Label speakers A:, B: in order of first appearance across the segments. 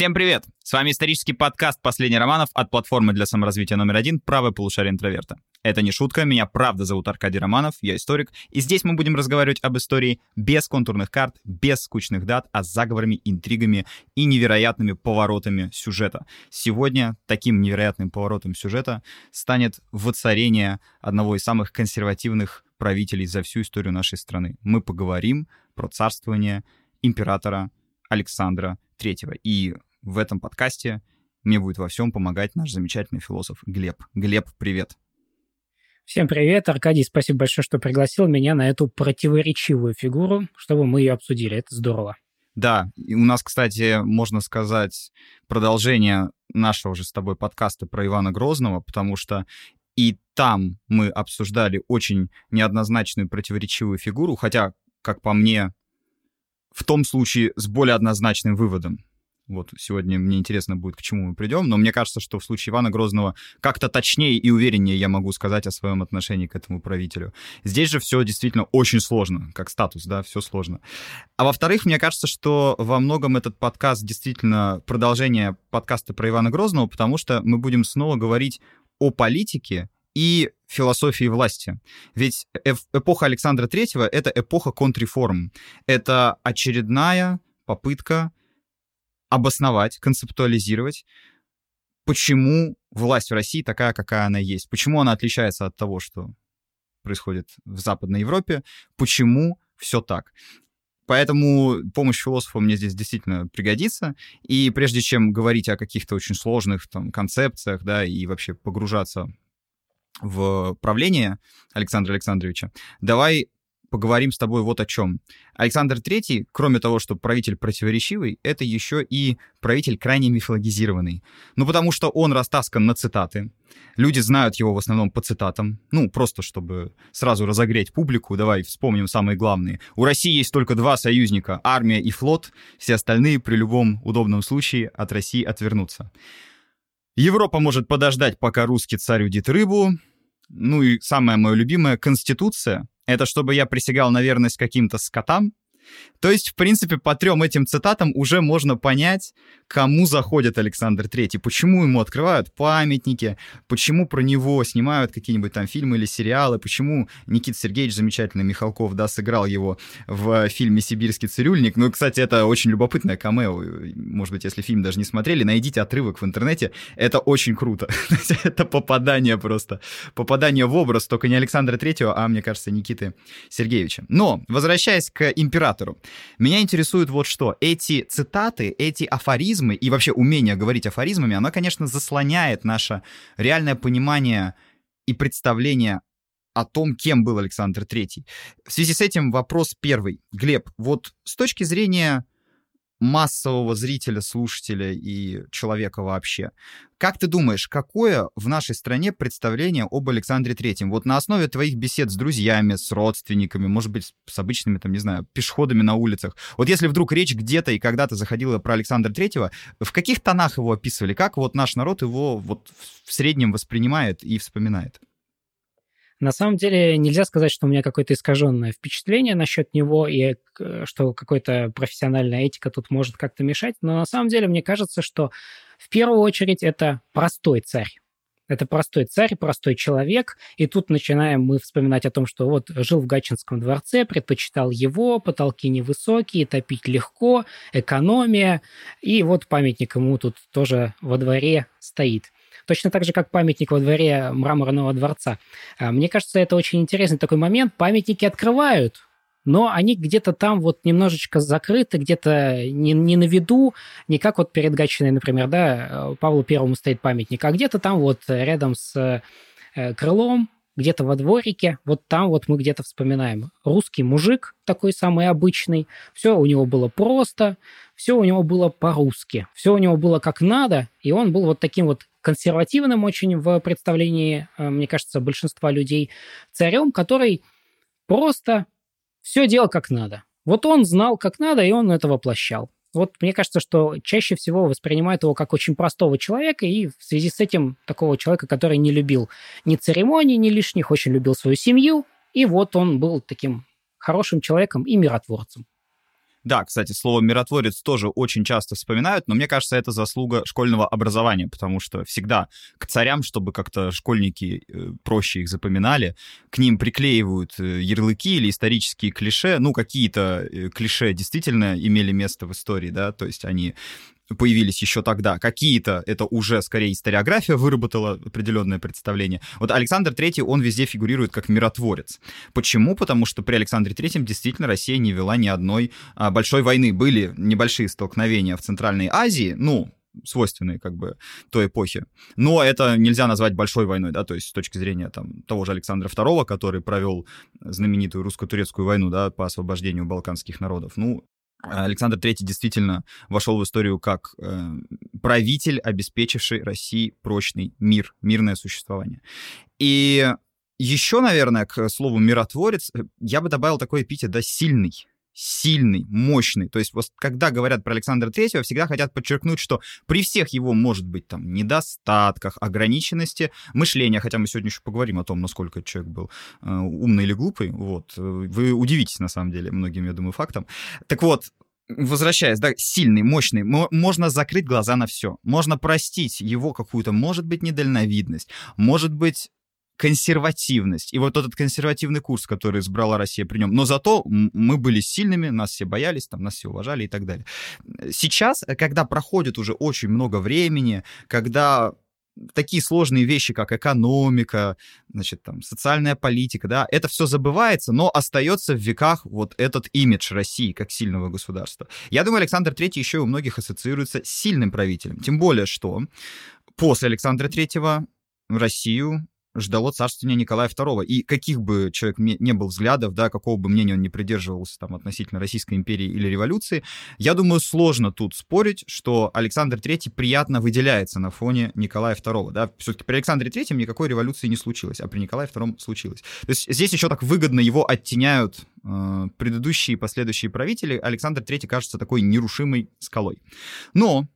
A: Всем привет! С вами исторический подкаст «Последний романов» от платформы для саморазвития номер один «Правое полушарие интроверта». Это не шутка, меня правда зовут Аркадий Романов, я историк, и здесь мы будем разговаривать об истории без контурных карт, без скучных дат, а с заговорами, интригами и невероятными поворотами сюжета. Сегодня таким невероятным поворотом сюжета станет воцарение одного из самых консервативных правителей за всю историю нашей страны. Мы поговорим про царствование императора Александра третьего. И в этом подкасте мне будет во всем помогать наш замечательный философ Глеб. Глеб, привет.
B: Всем привет, Аркадий, спасибо большое, что пригласил меня на эту противоречивую фигуру, чтобы мы ее обсудили. Это здорово.
A: Да, и у нас, кстати, можно сказать, продолжение нашего же с тобой подкаста про Ивана Грозного, потому что и там мы обсуждали очень неоднозначную противоречивую фигуру, хотя, как по мне, в том случае с более однозначным выводом. Вот сегодня мне интересно будет, к чему мы придем, но мне кажется, что в случае Ивана Грозного как-то точнее и увереннее я могу сказать о своем отношении к этому правителю. Здесь же все действительно очень сложно, как статус, да, все сложно. А во-вторых, мне кажется, что во многом этот подкаст действительно продолжение подкаста про Ивана Грозного, потому что мы будем снова говорить о политике и философии власти. Ведь эпоха Александра Третьего — это эпоха контрреформ. Это очередная попытка обосновать, концептуализировать, почему власть в России такая, какая она есть, почему она отличается от того, что происходит в Западной Европе, почему все так. Поэтому помощь философа мне здесь действительно пригодится. И прежде чем говорить о каких-то очень сложных там, концепциях, да, и вообще погружаться в правление Александра Александровича, давай поговорим с тобой вот о чем. Александр III, кроме того, что правитель противоречивый, это еще и правитель крайне мифологизированный. Ну, потому что он растаскан на цитаты. Люди знают его в основном по цитатам. Ну, просто чтобы сразу разогреть публику, давай вспомним самые главные. У России есть только два союзника — армия и флот. Все остальные при любом удобном случае от России отвернутся. Европа может подождать, пока русский царь удит рыбу. Ну и самое мое любимое — Конституция. Это чтобы я присягал на верность каким-то скотам, то есть, в принципе, по трем этим цитатам уже можно понять, кому заходит Александр Третий, почему ему открывают памятники, почему про него снимают какие-нибудь там фильмы или сериалы, почему Никит Сергеевич, замечательный Михалков, да, сыграл его в фильме «Сибирский цирюльник». Ну, кстати, это очень любопытное камео. Может быть, если фильм даже не смотрели, найдите отрывок в интернете. Это очень круто. это попадание просто. Попадание в образ, только не Александра Третьего, а, мне кажется, Никиты Сергеевича. Но, возвращаясь к императору, императору. Меня интересует вот что. Эти цитаты, эти афоризмы и вообще умение говорить афоризмами, оно, конечно, заслоняет наше реальное понимание и представление о том, кем был Александр Третий. В связи с этим вопрос первый. Глеб, вот с точки зрения массового зрителя, слушателя и человека вообще. Как ты думаешь, какое в нашей стране представление об Александре Третьем? Вот на основе твоих бесед с друзьями, с родственниками, может быть, с обычными, там, не знаю, пешеходами на улицах. Вот если вдруг речь где-то и когда-то заходила про Александра Третьего, в каких тонах его описывали? Как вот наш народ его вот в среднем воспринимает и вспоминает?
B: На самом деле нельзя сказать, что у меня какое-то искаженное впечатление насчет него и э, что какая-то профессиональная этика тут может как-то мешать, но на самом деле мне кажется, что в первую очередь это простой царь. Это простой царь, простой человек. И тут начинаем мы вспоминать о том, что вот жил в Гатчинском дворце, предпочитал его, потолки невысокие, топить легко, экономия. И вот памятник ему тут тоже во дворе стоит. Точно так же, как памятник во дворе мраморного дворца. А, мне кажется, это очень интересный такой момент. Памятники открывают, но они где-то там вот немножечко закрыты, где-то не, не на виду, не как вот перед Гатчиной, например, да, Павлу Первому стоит памятник, а где-то там вот рядом с э, крылом, где-то во дворике, вот там вот мы где-то вспоминаем. Русский мужик, такой самый обычный, все у него было просто, все у него было по-русски, все у него было как надо, и он был вот таким вот консервативным очень в представлении, э, мне кажется, большинства людей, царем, который просто все делал как надо. Вот он знал, как надо, и он это воплощал. Вот мне кажется, что чаще всего воспринимают его как очень простого человека, и в связи с этим такого человека, который не любил ни церемоний, ни лишних, очень любил свою семью, и вот он был таким хорошим человеком и миротворцем.
A: Да, кстати, слово «миротворец» тоже очень часто вспоминают, но мне кажется, это заслуга школьного образования, потому что всегда к царям, чтобы как-то школьники э, проще их запоминали, к ним приклеивают э, ярлыки или исторические клише. Ну, какие-то э, клише действительно имели место в истории, да, то есть они появились еще тогда. Какие-то это уже скорее историография выработала определенное представление. Вот Александр III, он везде фигурирует как миротворец. Почему? Потому что при Александре III действительно Россия не вела ни одной а, большой войны. Были небольшие столкновения в Центральной Азии, ну, свойственные как бы той эпохи. Но это нельзя назвать большой войной, да, то есть с точки зрения там того же Александра II, который провел знаменитую русско-турецкую войну, да, по освобождению балканских народов. Ну, Александр III действительно вошел в историю как э, правитель, обеспечивший России прочный мир, мирное существование. И еще, наверное, к слову миротворец, э, я бы добавил такой эпитет, да, сильный сильный, мощный. То есть вот когда говорят про Александра Третьего, всегда хотят подчеркнуть, что при всех его, может быть, там, недостатках, ограниченности мышления, хотя мы сегодня еще поговорим о том, насколько человек был э, умный или глупый, вот, э, вы удивитесь, на самом деле, многим, я думаю, фактам. Так вот, возвращаясь, да, сильный, мощный, можно закрыть глаза на все. Можно простить его какую-то, может быть, недальновидность, может быть, консервативность. И вот этот консервативный курс, который избрала Россия при нем. Но зато мы были сильными, нас все боялись, там, нас все уважали и так далее. Сейчас, когда проходит уже очень много времени, когда такие сложные вещи, как экономика, значит, там, социальная политика, да, это все забывается, но остается в веках вот этот имидж России как сильного государства. Я думаю, Александр III еще у многих ассоциируется с сильным правителем. Тем более, что после Александра III Россию ждало царствования Николая II. И каких бы человек не был взглядов, да, какого бы мнения он не придерживался там, относительно Российской империи или революции, я думаю, сложно тут спорить, что Александр III приятно выделяется на фоне Николая II. Да? Все-таки при Александре III никакой революции не случилось, а при Николае II случилось. То есть здесь еще так выгодно его оттеняют э, предыдущие и последующие правители. Александр III кажется такой нерушимой скалой. Но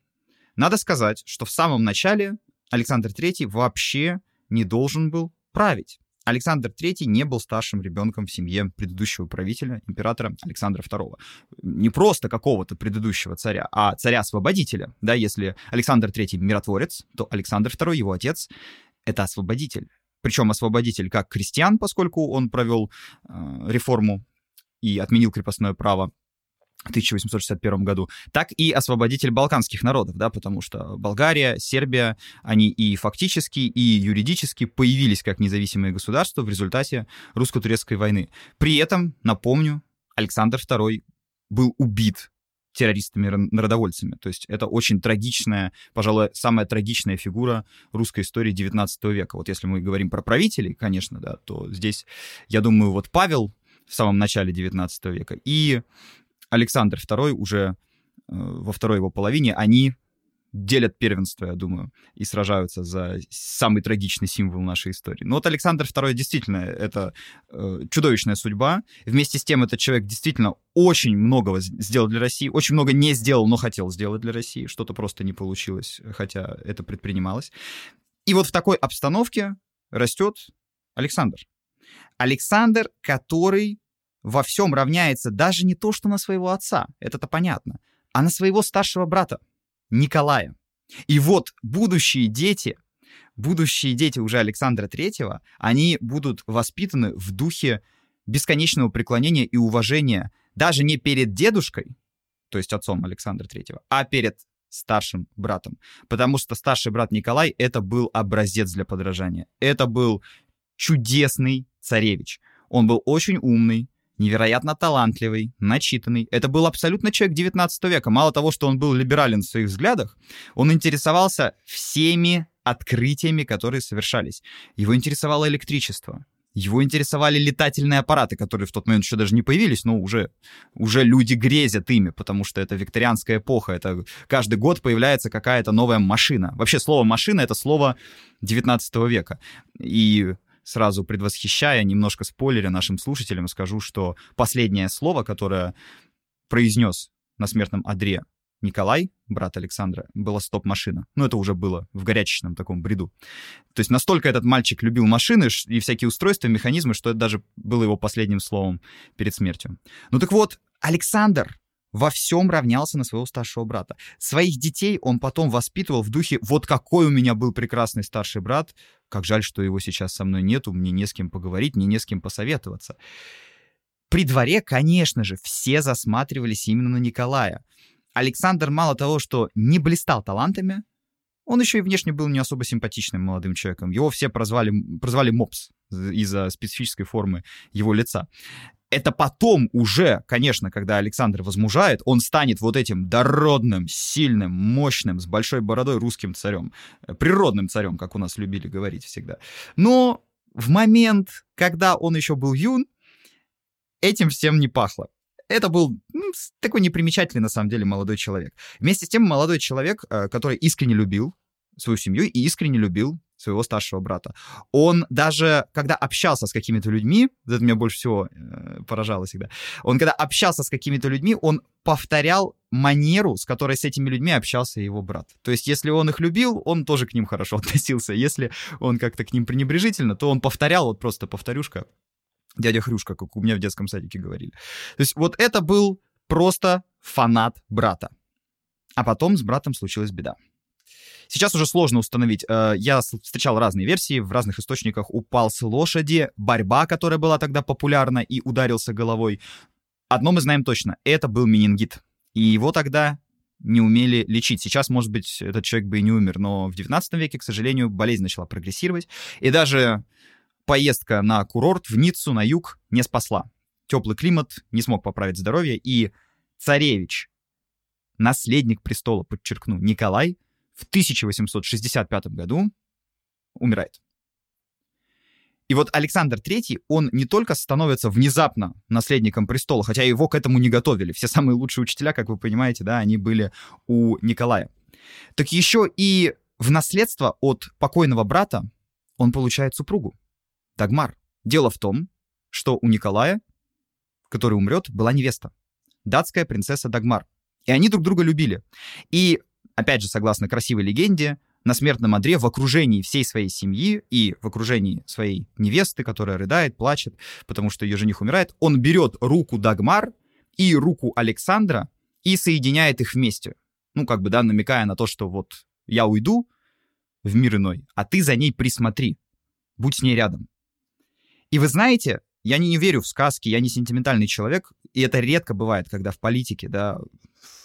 A: надо сказать, что в самом начале Александр III вообще не должен был править. Александр III не был старшим ребенком в семье предыдущего правителя, императора Александра II. Не просто какого-то предыдущего царя, а царя-освободителя. Да, если Александр III миротворец, то Александр II, его отец, это освободитель. Причем освободитель как крестьян, поскольку он провел э, реформу и отменил крепостное право, 1861 году, так и освободитель балканских народов, да, потому что Болгария, Сербия, они и фактически, и юридически появились как независимые государства в результате русско-турецкой войны. При этом, напомню, Александр II был убит террористами-народовольцами. То есть это очень трагичная, пожалуй, самая трагичная фигура русской истории 19 века. Вот если мы говорим про правителей, конечно, да, то здесь, я думаю, вот Павел в самом начале 19 века и Александр II уже э, во второй его половине, они делят первенство, я думаю, и сражаются за самый трагичный символ нашей истории. Но вот Александр II действительно это э, чудовищная судьба. Вместе с тем этот человек действительно очень многого сделал для России, очень много не сделал, но хотел сделать для России. Что-то просто не получилось, хотя это предпринималось. И вот в такой обстановке растет Александр. Александр, который во всем равняется даже не то, что на своего отца, это-то понятно, а на своего старшего брата, Николая. И вот будущие дети, будущие дети уже Александра Третьего, они будут воспитаны в духе бесконечного преклонения и уважения даже не перед дедушкой, то есть отцом Александра Третьего, а перед старшим братом. Потому что старший брат Николай — это был образец для подражания. Это был чудесный царевич. Он был очень умный, невероятно талантливый, начитанный. Это был абсолютно человек 19 века. Мало того, что он был либерален в своих взглядах, он интересовался всеми открытиями, которые совершались. Его интересовало электричество. Его интересовали летательные аппараты, которые в тот момент еще даже не появились, но уже, уже люди грезят ими, потому что это викторианская эпоха. Это каждый год появляется какая-то новая машина. Вообще слово «машина» — это слово 19 века. И сразу предвосхищая, немножко спойлеря нашим слушателям, скажу, что последнее слово, которое произнес на смертном одре Николай, брат Александра, была стоп-машина. Ну, это уже было в горячечном таком бреду. То есть настолько этот мальчик любил машины и всякие устройства, механизмы, что это даже было его последним словом перед смертью. Ну так вот, Александр во всем равнялся на своего старшего брата. Своих детей он потом воспитывал в духе «вот какой у меня был прекрасный старший брат, как жаль, что его сейчас со мной нету, мне не с кем поговорить, мне не с кем посоветоваться». При дворе, конечно же, все засматривались именно на Николая. Александр мало того, что не блистал талантами, он еще и внешне был не особо симпатичным молодым человеком. Его все прозвали, прозвали Мопс из-за специфической формы его лица. Это потом уже, конечно, когда Александр возмужает, он станет вот этим дородным, сильным, мощным, с большой бородой русским царем. Природным царем, как у нас любили говорить всегда. Но в момент, когда он еще был юн, этим всем не пахло. Это был ну, такой непримечательный, на самом деле, молодой человек. Вместе с тем, молодой человек, э, который искренне любил свою семью и искренне любил своего старшего брата. Он даже, когда общался с какими-то людьми, это меня больше всего э, поражало всегда, он когда общался с какими-то людьми, он повторял манеру, с которой с этими людьми общался его брат. То есть, если он их любил, он тоже к ним хорошо относился. Если он как-то к ним пренебрежительно, то он повторял, вот просто повторюшка, дядя Хрюшка, как у меня в детском садике говорили. То есть, вот это был просто фанат брата. А потом с братом случилась беда. Сейчас уже сложно установить. Э, я встречал разные версии, в разных источниках упал с лошади, борьба, которая была тогда популярна, и ударился головой. Одно мы знаем точно, это был менингит. И его тогда не умели лечить. Сейчас, может быть, этот человек бы и не умер, но в 19 веке, к сожалению, болезнь начала прогрессировать. И даже поездка на курорт в Ниццу на юг не спасла. Теплый климат не смог поправить здоровье, и царевич, наследник престола, подчеркну, Николай, в 1865 году умирает. И вот Александр III, он не только становится внезапно наследником престола, хотя его к этому не готовили. Все самые лучшие учителя, как вы понимаете, да, они были у Николая. Так еще и в наследство от покойного брата он получает супругу, Дагмар. Дело в том, что у Николая, который умрет, была невеста, датская принцесса Дагмар. И они друг друга любили. И опять же, согласно красивой легенде, на смертном одре в окружении всей своей семьи и в окружении своей невесты, которая рыдает, плачет, потому что ее жених умирает, он берет руку Дагмар и руку Александра и соединяет их вместе. Ну, как бы, да, намекая на то, что вот я уйду в мир иной, а ты за ней присмотри, будь с ней рядом. И вы знаете, я не, верю в сказки, я не сентиментальный человек, и это редко бывает, когда в политике, да,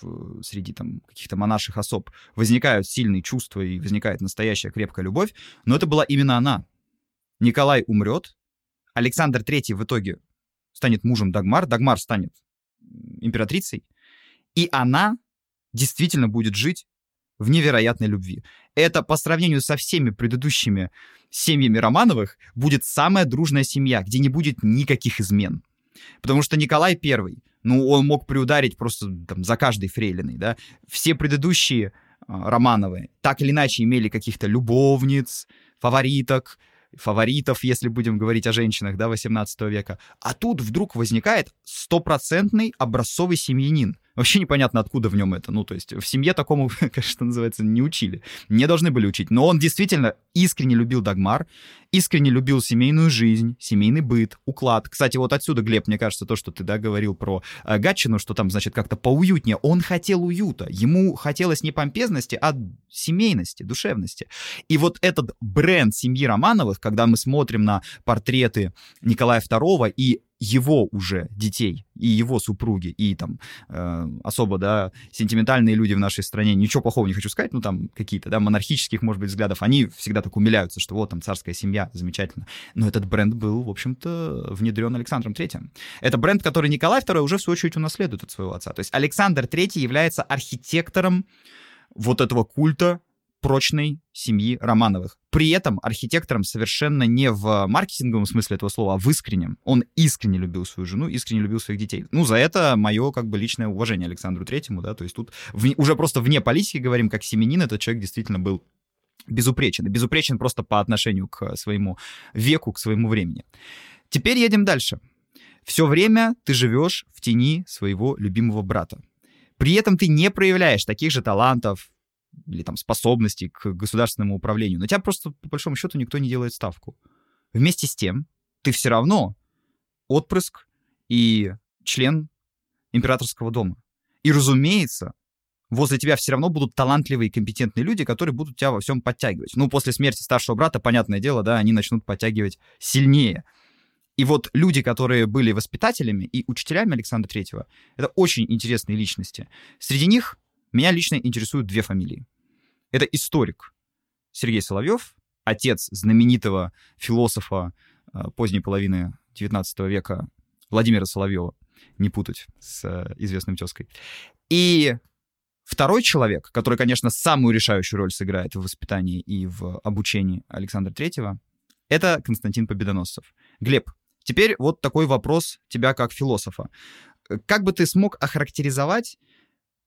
A: в, среди там каких-то монаших особ возникают сильные чувства и возникает настоящая крепкая любовь, но это была именно она. Николай умрет, Александр III в итоге станет мужем Дагмар, Дагмар станет императрицей, и она действительно будет жить в невероятной любви. Это по сравнению со всеми предыдущими семьями Романовых будет самая дружная семья, где не будет никаких измен. Потому что Николай Первый, ну, он мог приударить просто там, за каждой фрейлиной, да. Все предыдущие э, Романовы так или иначе имели каких-то любовниц, фавориток, фаворитов, если будем говорить о женщинах, да, 18 века. А тут вдруг возникает стопроцентный образцовый семьянин — Вообще непонятно, откуда в нем это. Ну, то есть в семье такому, конечно, называется, не учили. Не должны были учить. Но он действительно искренне любил Дагмар, искренне любил семейную жизнь, семейный быт, уклад. Кстати, вот отсюда, Глеб, мне кажется, то, что ты, да, говорил про э, Гатчину, что там, значит, как-то поуютнее. Он хотел уюта. Ему хотелось не помпезности, а семейности, душевности. И вот этот бренд семьи Романовых, когда мы смотрим на портреты Николая II и его уже детей и его супруги и там э, особо да сентиментальные люди в нашей стране. Ничего плохого не хочу сказать ну там какие-то да монархических может быть взглядов. Они всегда так умиляются что вот там царская семья замечательно. Но этот бренд был в общем-то внедрен Александром Третьим. Это бренд который Николай II уже в свою очередь унаследует от своего отца. То есть Александр Третий является архитектором вот этого культа прочной семьи Романовых. При этом архитектором совершенно не в маркетинговом смысле этого слова, а в искреннем. Он искренне любил свою жену, искренне любил своих детей. Ну, за это мое как бы личное уважение Александру Третьему, да, то есть тут в, уже просто вне политики говорим, как семенин этот человек действительно был безупречен. И безупречен просто по отношению к своему веку, к своему времени. Теперь едем дальше. Все время ты живешь в тени своего любимого брата. При этом ты не проявляешь таких же талантов, или там способности к государственному управлению. На тебя просто, по большому счету, никто не делает ставку. Вместе с тем, ты все равно отпрыск и член императорского дома. И, разумеется, возле тебя все равно будут талантливые и компетентные люди, которые будут тебя во всем подтягивать. Ну, после смерти старшего брата, понятное дело, да, они начнут подтягивать сильнее. И вот люди, которые были воспитателями и учителями Александра Третьего, это очень интересные личности. Среди них меня лично интересуют две фамилии. Это историк Сергей Соловьев, отец знаменитого философа э, поздней половины XIX века Владимира Соловьева, не путать с э, известным тезкой. И второй человек, который, конечно, самую решающую роль сыграет в воспитании и в обучении Александра Третьего, это Константин Победоносцев. Глеб, теперь вот такой вопрос тебя как философа. Как бы ты смог охарактеризовать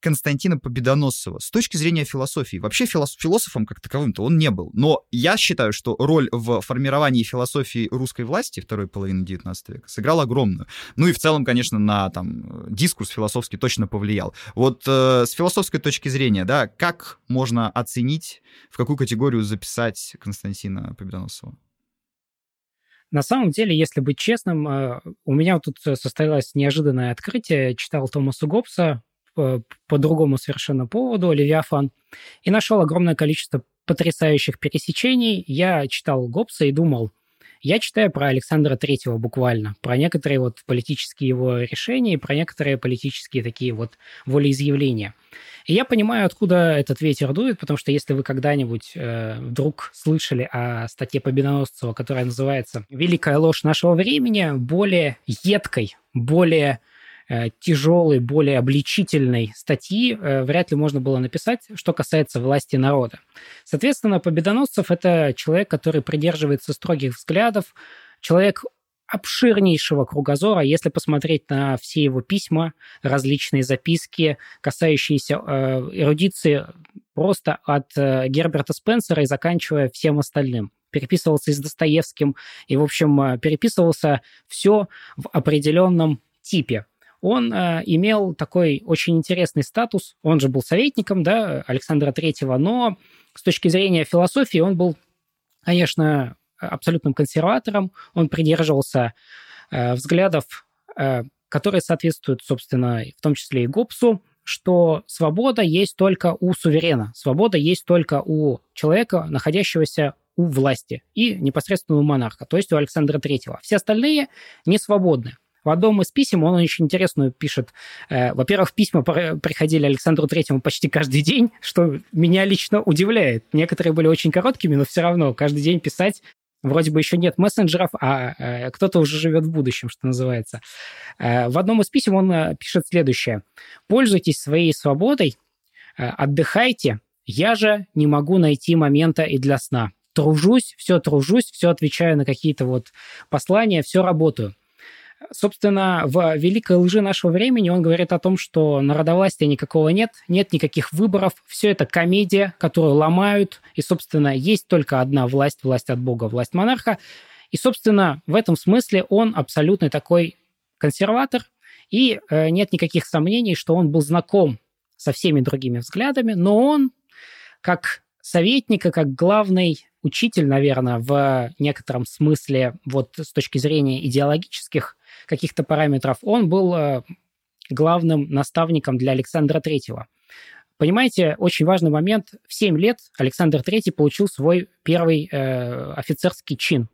A: Константина Победоносцева с точки зрения философии. Вообще филос философом как таковым-то он не был. Но я считаю, что роль в формировании философии русской власти второй половины XIX века сыграла огромную. Ну и в целом, конечно, на там, дискурс философский точно повлиял. Вот э, с философской точки зрения, да, как можно оценить, в какую категорию записать Константина Победоносцева?
B: На самом деле, если быть честным, э, у меня тут состоялось неожиданное открытие. Читал Томаса Гоббса по, другому совершенно поводу, Левиафан, и нашел огромное количество потрясающих пересечений. Я читал Гоббса и думал, я читаю про Александра Третьего буквально, про некоторые вот политические его решения, про некоторые политические такие вот волеизъявления. И я понимаю, откуда этот ветер дует, потому что если вы когда-нибудь э, вдруг слышали о статье Победоносцева, которая называется «Великая ложь нашего времени», более едкой, более тяжелой, более обличительной статьи э, вряд ли можно было написать, что касается власти народа. Соответственно, Победоносцев – это человек, который придерживается строгих взглядов, человек обширнейшего кругозора, если посмотреть на все его письма, различные записки, касающиеся э, эрудиции просто от э, Герберта Спенсера и заканчивая всем остальным. Переписывался и с Достоевским, и, в общем, э, переписывался все в определенном типе он э, имел такой очень интересный статус. Он же был советником да, Александра Третьего, но с точки зрения философии он был, конечно, абсолютным консерватором. Он придерживался э, взглядов, э, которые соответствуют, собственно, в том числе и Гоббсу, что свобода есть только у суверена, свобода есть только у человека, находящегося у власти и непосредственно у монарха, то есть у Александра Третьего. Все остальные не свободны. В одном из писем он очень интересную пишет. Э, во-первых, письма приходили Александру Третьему почти каждый день, что меня лично удивляет. Некоторые были очень короткими, но все равно каждый день писать Вроде бы еще нет мессенджеров, а э, кто-то уже живет в будущем, что называется. Э, в одном из писем он пишет следующее. «Пользуйтесь своей свободой, отдыхайте, я же не могу найти момента и для сна. Тружусь, все тружусь, все отвечаю на какие-то вот послания, все работаю. Собственно, в «Великой лжи нашего времени» он говорит о том, что народовластия никакого нет, нет никаких выборов, все это комедия, которую ломают, и, собственно, есть только одна власть, власть от Бога, власть монарха. И, собственно, в этом смысле он абсолютный такой консерватор, и э, нет никаких сомнений, что он был знаком со всеми другими взглядами, но он, как советник и как главный учитель, наверное, в некотором смысле, вот с точки зрения идеологических каких-то параметров, он был э, главным наставником для Александра Третьего. Понимаете, очень важный момент. В 7 лет Александр Третий получил свой первый э, офицерский чин.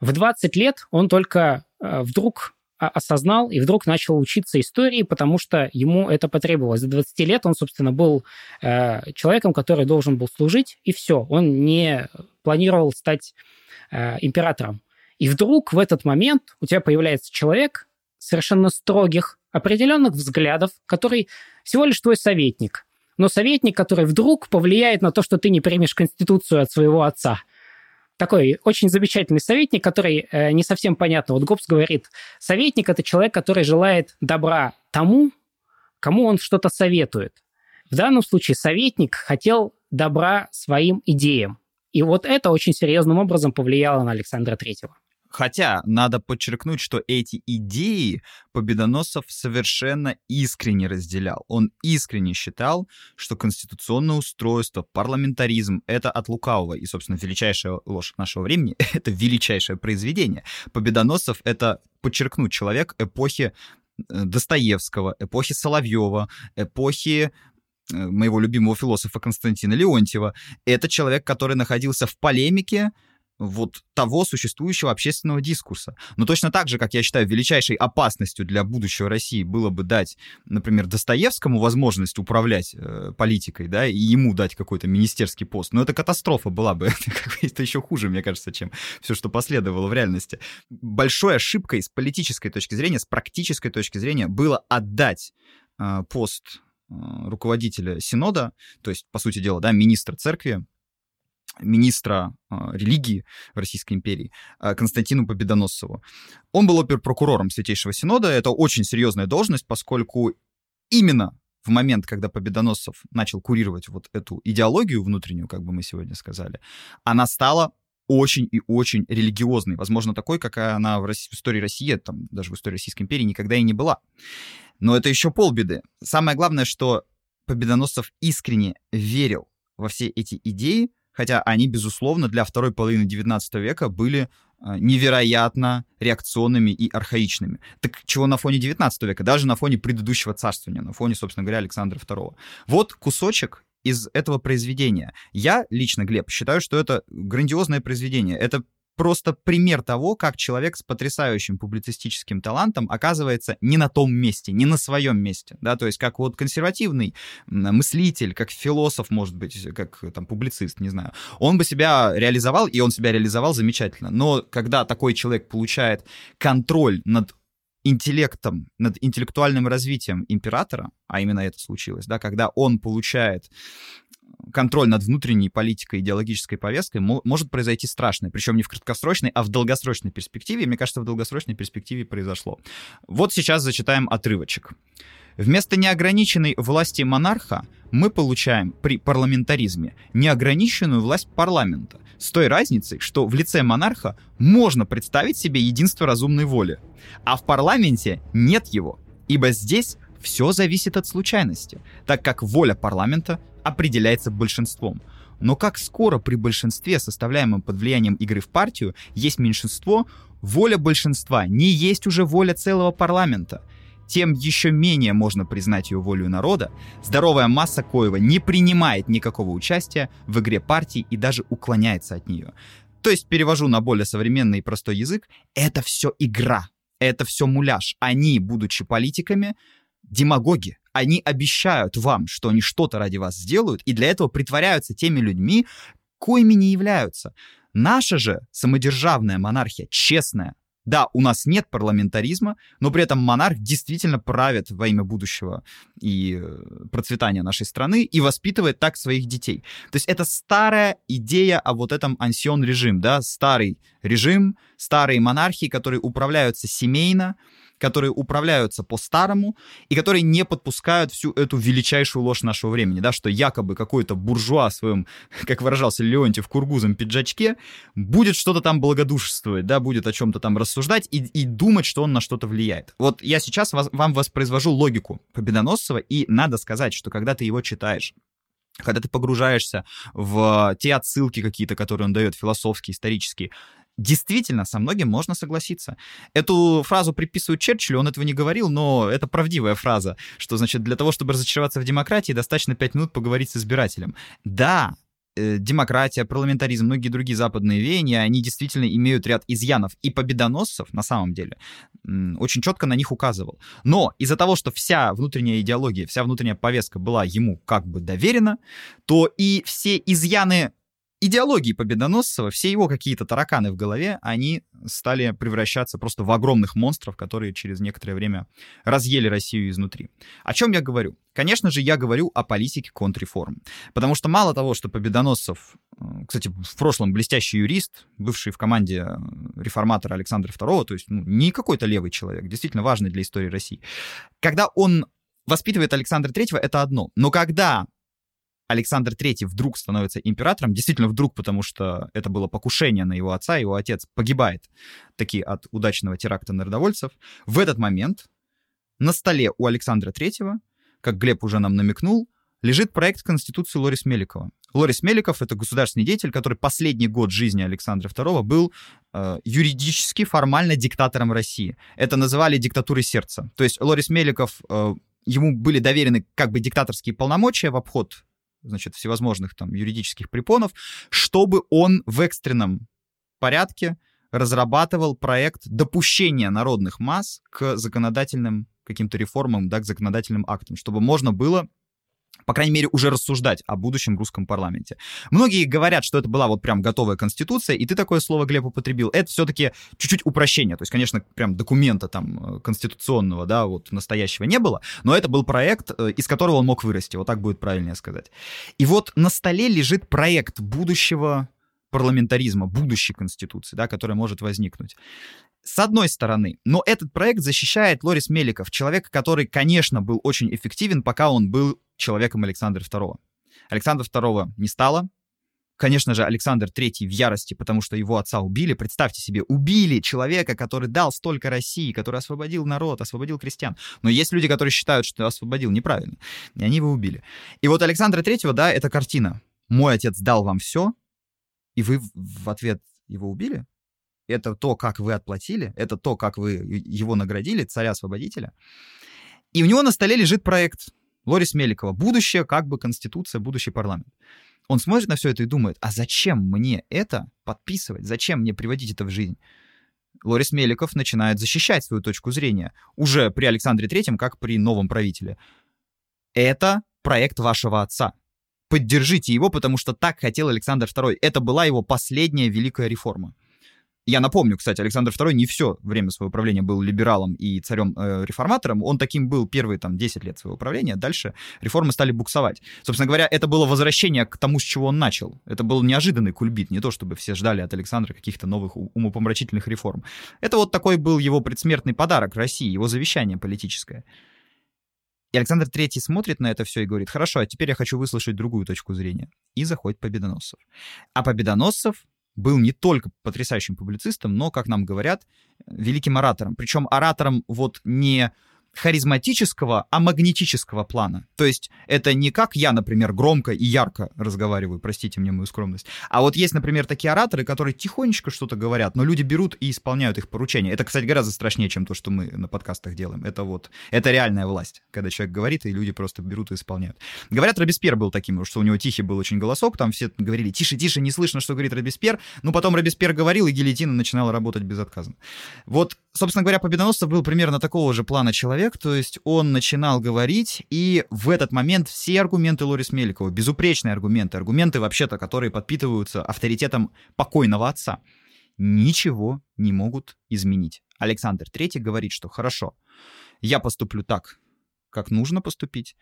B: В 20 лет он только э, вдруг осознал и вдруг начал учиться истории, потому что ему это потребовалось. До 20 лет он, собственно, был э, человеком, который должен был служить, и все. Он не планировал стать э, императором. И вдруг в этот момент у тебя появляется человек совершенно строгих, определенных взглядов, который всего лишь твой советник. Но советник, который вдруг повлияет на то, что ты не примешь Конституцию от своего отца. Такой очень замечательный советник, который э, не совсем понятно. Вот Гоббс говорит, советник – это человек, который желает добра тому, кому он что-то советует. В данном случае советник хотел добра своим идеям. И вот это очень серьезным образом повлияло на Александра Третьего.
A: Хотя надо подчеркнуть, что эти идеи Победоносцев совершенно искренне разделял. Он искренне считал, что конституционное устройство, парламентаризм — это от лукавого. И, собственно, величайшая ложь нашего времени — это величайшее произведение. Победоносцев — это, подчеркнуть, человек эпохи Достоевского, эпохи Соловьева, эпохи моего любимого философа Константина Леонтьева. Это человек, который находился в полемике вот того существующего общественного дискурса. Но точно так же, как я считаю, величайшей опасностью для будущего России было бы дать, например, Достоевскому возможность управлять э, политикой, да, и ему дать какой-то министерский пост. Но это катастрофа была бы. это еще хуже, мне кажется, чем все, что последовало в реальности. Большой ошибкой с политической точки зрения, с практической точки зрения было отдать э, пост э, руководителя Синода, то есть, по сути дела, да, министра церкви, министра э, религии в Российской империи э, Константину Победоносцеву. Он был оперпрокурором Святейшего Синода. Это очень серьезная должность, поскольку именно в момент, когда Победоносцев начал курировать вот эту идеологию внутреннюю, как бы мы сегодня сказали, она стала очень и очень религиозной, возможно, такой, какая она в, России, в истории России, там, даже в истории Российской империи никогда и не была. Но это еще полбеды. Самое главное, что Победоносцев искренне верил во все эти идеи, хотя они, безусловно, для второй половины XIX века были а, невероятно реакционными и архаичными. Так чего на фоне 19 века, даже на фоне предыдущего царствования, на фоне, собственно говоря, Александра II. Вот кусочек из этого произведения. Я лично, Глеб, считаю, что это грандиозное произведение. Это просто пример того, как человек с потрясающим публицистическим талантом оказывается не на том месте, не на своем месте, да, то есть как вот консервативный мыслитель, как философ, может быть, как там публицист, не знаю, он бы себя реализовал, и он себя реализовал замечательно, но когда такой человек получает контроль над интеллектом, над интеллектуальным развитием императора, а именно это случилось, да, когда он получает контроль над внутренней политикой, идеологической повесткой может произойти страшное. Причем не в краткосрочной, а в долгосрочной перспективе. Мне кажется, в долгосрочной перспективе произошло. Вот сейчас зачитаем отрывочек. Вместо неограниченной власти монарха мы получаем при парламентаризме неограниченную власть парламента, с той разницей, что в лице монарха можно представить себе единство разумной воли, а в парламенте нет его, ибо здесь все зависит от случайности, так как воля парламента определяется большинством. Но как скоро при большинстве, составляемом под влиянием игры в партию, есть меньшинство, воля большинства не есть уже воля целого парламента. Тем еще менее можно признать ее волю народа, здоровая масса коего не принимает никакого участия в игре партии и даже уклоняется от нее. То есть перевожу на более современный и простой язык, это все игра, это все муляж. Они, будучи политиками, демагоги, они обещают вам, что они что-то ради вас сделают, и для этого притворяются теми людьми, коими не являются. Наша же самодержавная монархия, честная, да, у нас нет парламентаризма, но при этом монарх действительно правит во имя будущего и э, процветания нашей страны и воспитывает так своих детей. То есть это старая идея о вот этом ансион режим, да, старый режим, старые монархии, которые управляются семейно, которые управляются по-старому и которые не подпускают всю эту величайшую ложь нашего времени, да, что якобы какой-то буржуа в своем, как выражался Леонтьев, кургузом пиджачке будет что-то там благодушествовать, да, будет о чем-то там рассуждать и, и думать, что он на что-то влияет. Вот я сейчас вас, вам воспроизвожу логику Победоносцева, и надо сказать, что когда ты его читаешь, когда ты погружаешься в те отсылки какие-то, которые он дает, философские, исторические, действительно, со многим можно согласиться. Эту фразу приписывают Черчиллю, он этого не говорил, но это правдивая фраза, что, значит, для того, чтобы разочароваться в демократии, достаточно пять минут поговорить с избирателем. Да, э, демократия, парламентаризм, многие другие западные веяния, они действительно имеют ряд изъянов. И победоносцев, на самом деле, очень четко на них указывал. Но из-за того, что вся внутренняя идеология, вся внутренняя повестка была ему как бы доверена, то и все изъяны идеологии Победоносцева, все его какие-то тараканы в голове, они стали превращаться просто в огромных монстров, которые через некоторое время разъели Россию изнутри. О чем я говорю? Конечно же, я говорю о политике контрреформ. Потому что мало того, что Победоносцев, э, кстати, в прошлом блестящий юрист, бывший в команде э, реформатора Александра II, то есть ну, не какой-то левый человек, действительно важный для истории России. Когда он воспитывает Александра III, это одно. Но когда Александр III вдруг становится императором, действительно вдруг, потому что это было покушение на его отца, его отец погибает таки от удачного теракта народовольцев. В этот момент на столе у Александра III, как Глеб уже нам намекнул, лежит проект Конституции Лорис Меликова. Лорис Меликов — это государственный деятель, который последний год жизни Александра II был э, юридически, формально диктатором России. Это называли диктатурой сердца. То есть Лорис Меликов, э, ему были доверены как бы диктаторские полномочия в обход значит, всевозможных там юридических препонов, чтобы он в экстренном порядке разрабатывал проект допущения народных масс к законодательным каким-то реформам, да, к законодательным актам, чтобы можно было по крайней мере, уже рассуждать о будущем русском парламенте. Многие говорят, что это была вот прям готовая конституция, и ты такое слово, Глеб, употребил. Это все-таки чуть-чуть упрощение. То есть, конечно, прям документа там э, конституционного, да, вот настоящего не было, но это был проект, э, из которого он мог вырасти. Вот так будет правильнее сказать. И вот на столе лежит проект будущего парламентаризма, будущей конституции, да, которая может возникнуть. С одной стороны, но этот проект защищает Лорис Меликов, человек, который, конечно, был очень эффективен, пока он был человеком Александра II. Александра II не стало. Конечно же, Александр III в ярости, потому что его отца убили. Представьте себе, убили человека, который дал столько России, который освободил народ, освободил крестьян. Но есть люди, которые считают, что освободил неправильно. И они его убили. И вот Александра III, да, это картина. Мой отец дал вам все, и вы в ответ его убили? Это то, как вы отплатили, это то, как вы его наградили, царя-освободителя. И у него на столе лежит проект Лорис Меликова «Будущее, как бы конституция, будущий парламент». Он смотрит на все это и думает, а зачем мне это подписывать? Зачем мне приводить это в жизнь? Лорис Меликов начинает защищать свою точку зрения уже при Александре Третьем, как при новом правителе. Это проект вашего отца поддержите его, потому что так хотел Александр II. Это была его последняя великая реформа. Я напомню, кстати, Александр II не все время своего правления был либералом и царем-реформатором. Э, Он таким был первые там 10 лет своего правления. Дальше реформы стали буксовать. Собственно говоря, это было возвращение к тому, с чего он начал. Это был неожиданный кульбит. Не то, чтобы все ждали от Александра каких-то новых умопомрачительных реформ. Это вот такой был его предсмертный подарок России, его завещание политическое. И Александр III смотрит на это все и говорит, хорошо, а теперь я хочу выслушать другую точку зрения. И заходит Победоносцев. А Победоносцев был не только потрясающим публицистом, но, как нам говорят, великим оратором. Причем оратором вот не харизматического, а магнетического плана. То есть это не как я, например, громко и ярко разговариваю, простите мне мою скромность, а вот есть, например, такие ораторы, которые тихонечко что-то говорят, но люди берут и исполняют их поручения. Это, кстати, гораздо страшнее, чем то, что мы на подкастах делаем. Это вот, это реальная власть, когда человек говорит, и люди просто берут и исполняют. Говорят, Робеспьер был таким, что у него тихий был очень голосок, там все говорили, тише, тише, не слышно, что говорит Робеспьер, ну потом Робеспьер говорил, и гильотина начинала работать безотказно. Вот, собственно говоря, Победоносцев был примерно такого же плана человек, человек, то есть он начинал говорить, и в этот момент все аргументы Лорис Меликова, безупречные аргументы, аргументы вообще-то, которые подпитываются авторитетом покойного отца, ничего не могут изменить. Александр III говорит, что хорошо, я поступлю так, как нужно поступить,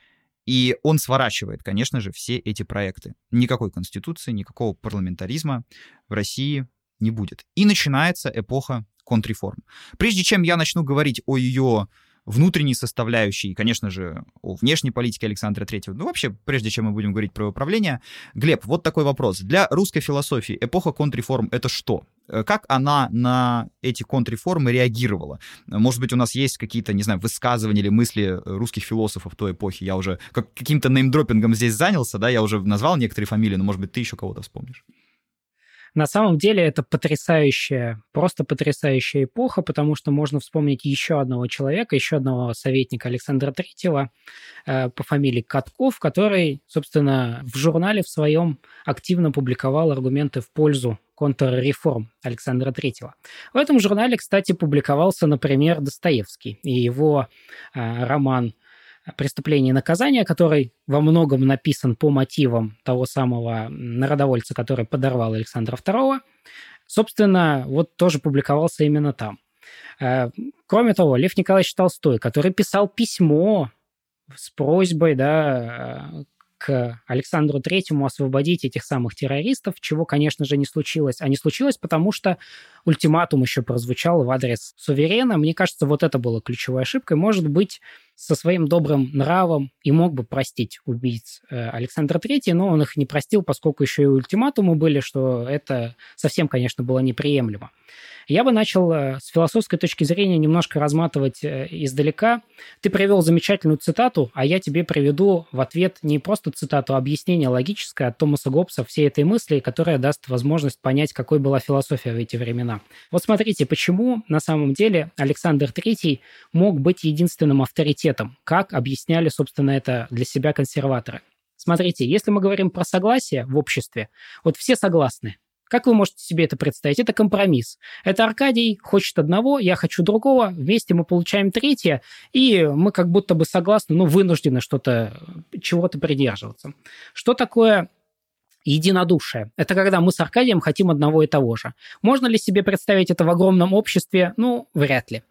A: и он сворачивает, конечно же, все эти проекты. Никакой конституции, никакого парламентаризма в России не будет. И начинается эпоха контрреформ. Прежде чем я начну говорить о ее внутренней составляющей, и, конечно же, о внешней политике Александра Третьего. Ну, вообще, прежде чем мы будем говорить про управление, Глеб, вот такой вопрос. Для русской философии эпоха контрреформ — это что? Э, как она на эти контрреформы реагировала? Может быть, у нас есть какие-то, не знаю, высказывания или мысли русских философов той эпохи? Я уже как, каким-то неймдропингом здесь занялся, да, я уже назвал некоторые фамилии, но, может быть, ты еще кого-то вспомнишь.
B: На самом деле это потрясающая, просто потрясающая эпоха, потому что можно вспомнить еще одного человека, еще одного советника Александра Третьего э, по фамилии Катков, который, собственно, в журнале в своем активно публиковал аргументы в пользу контрреформ Александра Третьего. В этом журнале, кстати, публиковался, например, Достоевский и его э, роман «Преступление и наказание», который во многом написан по мотивам того самого народовольца, который подорвал Александра II, собственно, вот тоже публиковался именно там. Э, кроме того, Лев Николаевич Толстой, который писал письмо с просьбой да, к Александру Третьему освободить этих самых террористов, чего, конечно же, не случилось. А не случилось, потому что ультиматум еще прозвучал в адрес суверена. Мне кажется, вот это было ключевой ошибкой. Может быть, со своим добрым нравом и мог бы простить убийц э, Александра III, но он их не простил, поскольку еще и ультиматумы были, что это совсем, конечно, было неприемлемо. Я бы начал э, с философской точки зрения немножко разматывать э, издалека. Ты привел замечательную цитату, а я тебе приведу в ответ не просто цитату, а объяснение логическое от Томаса Гоббса всей этой мысли, которая даст возможность понять, какой была философия в эти времена. Вот смотрите, почему на самом деле Александр III мог быть единственным авторитетом, как объясняли, собственно, это для себя консерваторы. Смотрите, если мы говорим про согласие в обществе, вот все согласны, как вы можете себе это представить? Это компромисс. Это Аркадий хочет одного, я хочу другого, вместе мы получаем третье, и мы как будто бы согласны, ну, вынуждены что-то, чего-то придерживаться. Что такое единодушие. Это когда мы с Аркадием хотим одного и того же. Можно ли себе представить это в огромном обществе? Ну, вряд ли.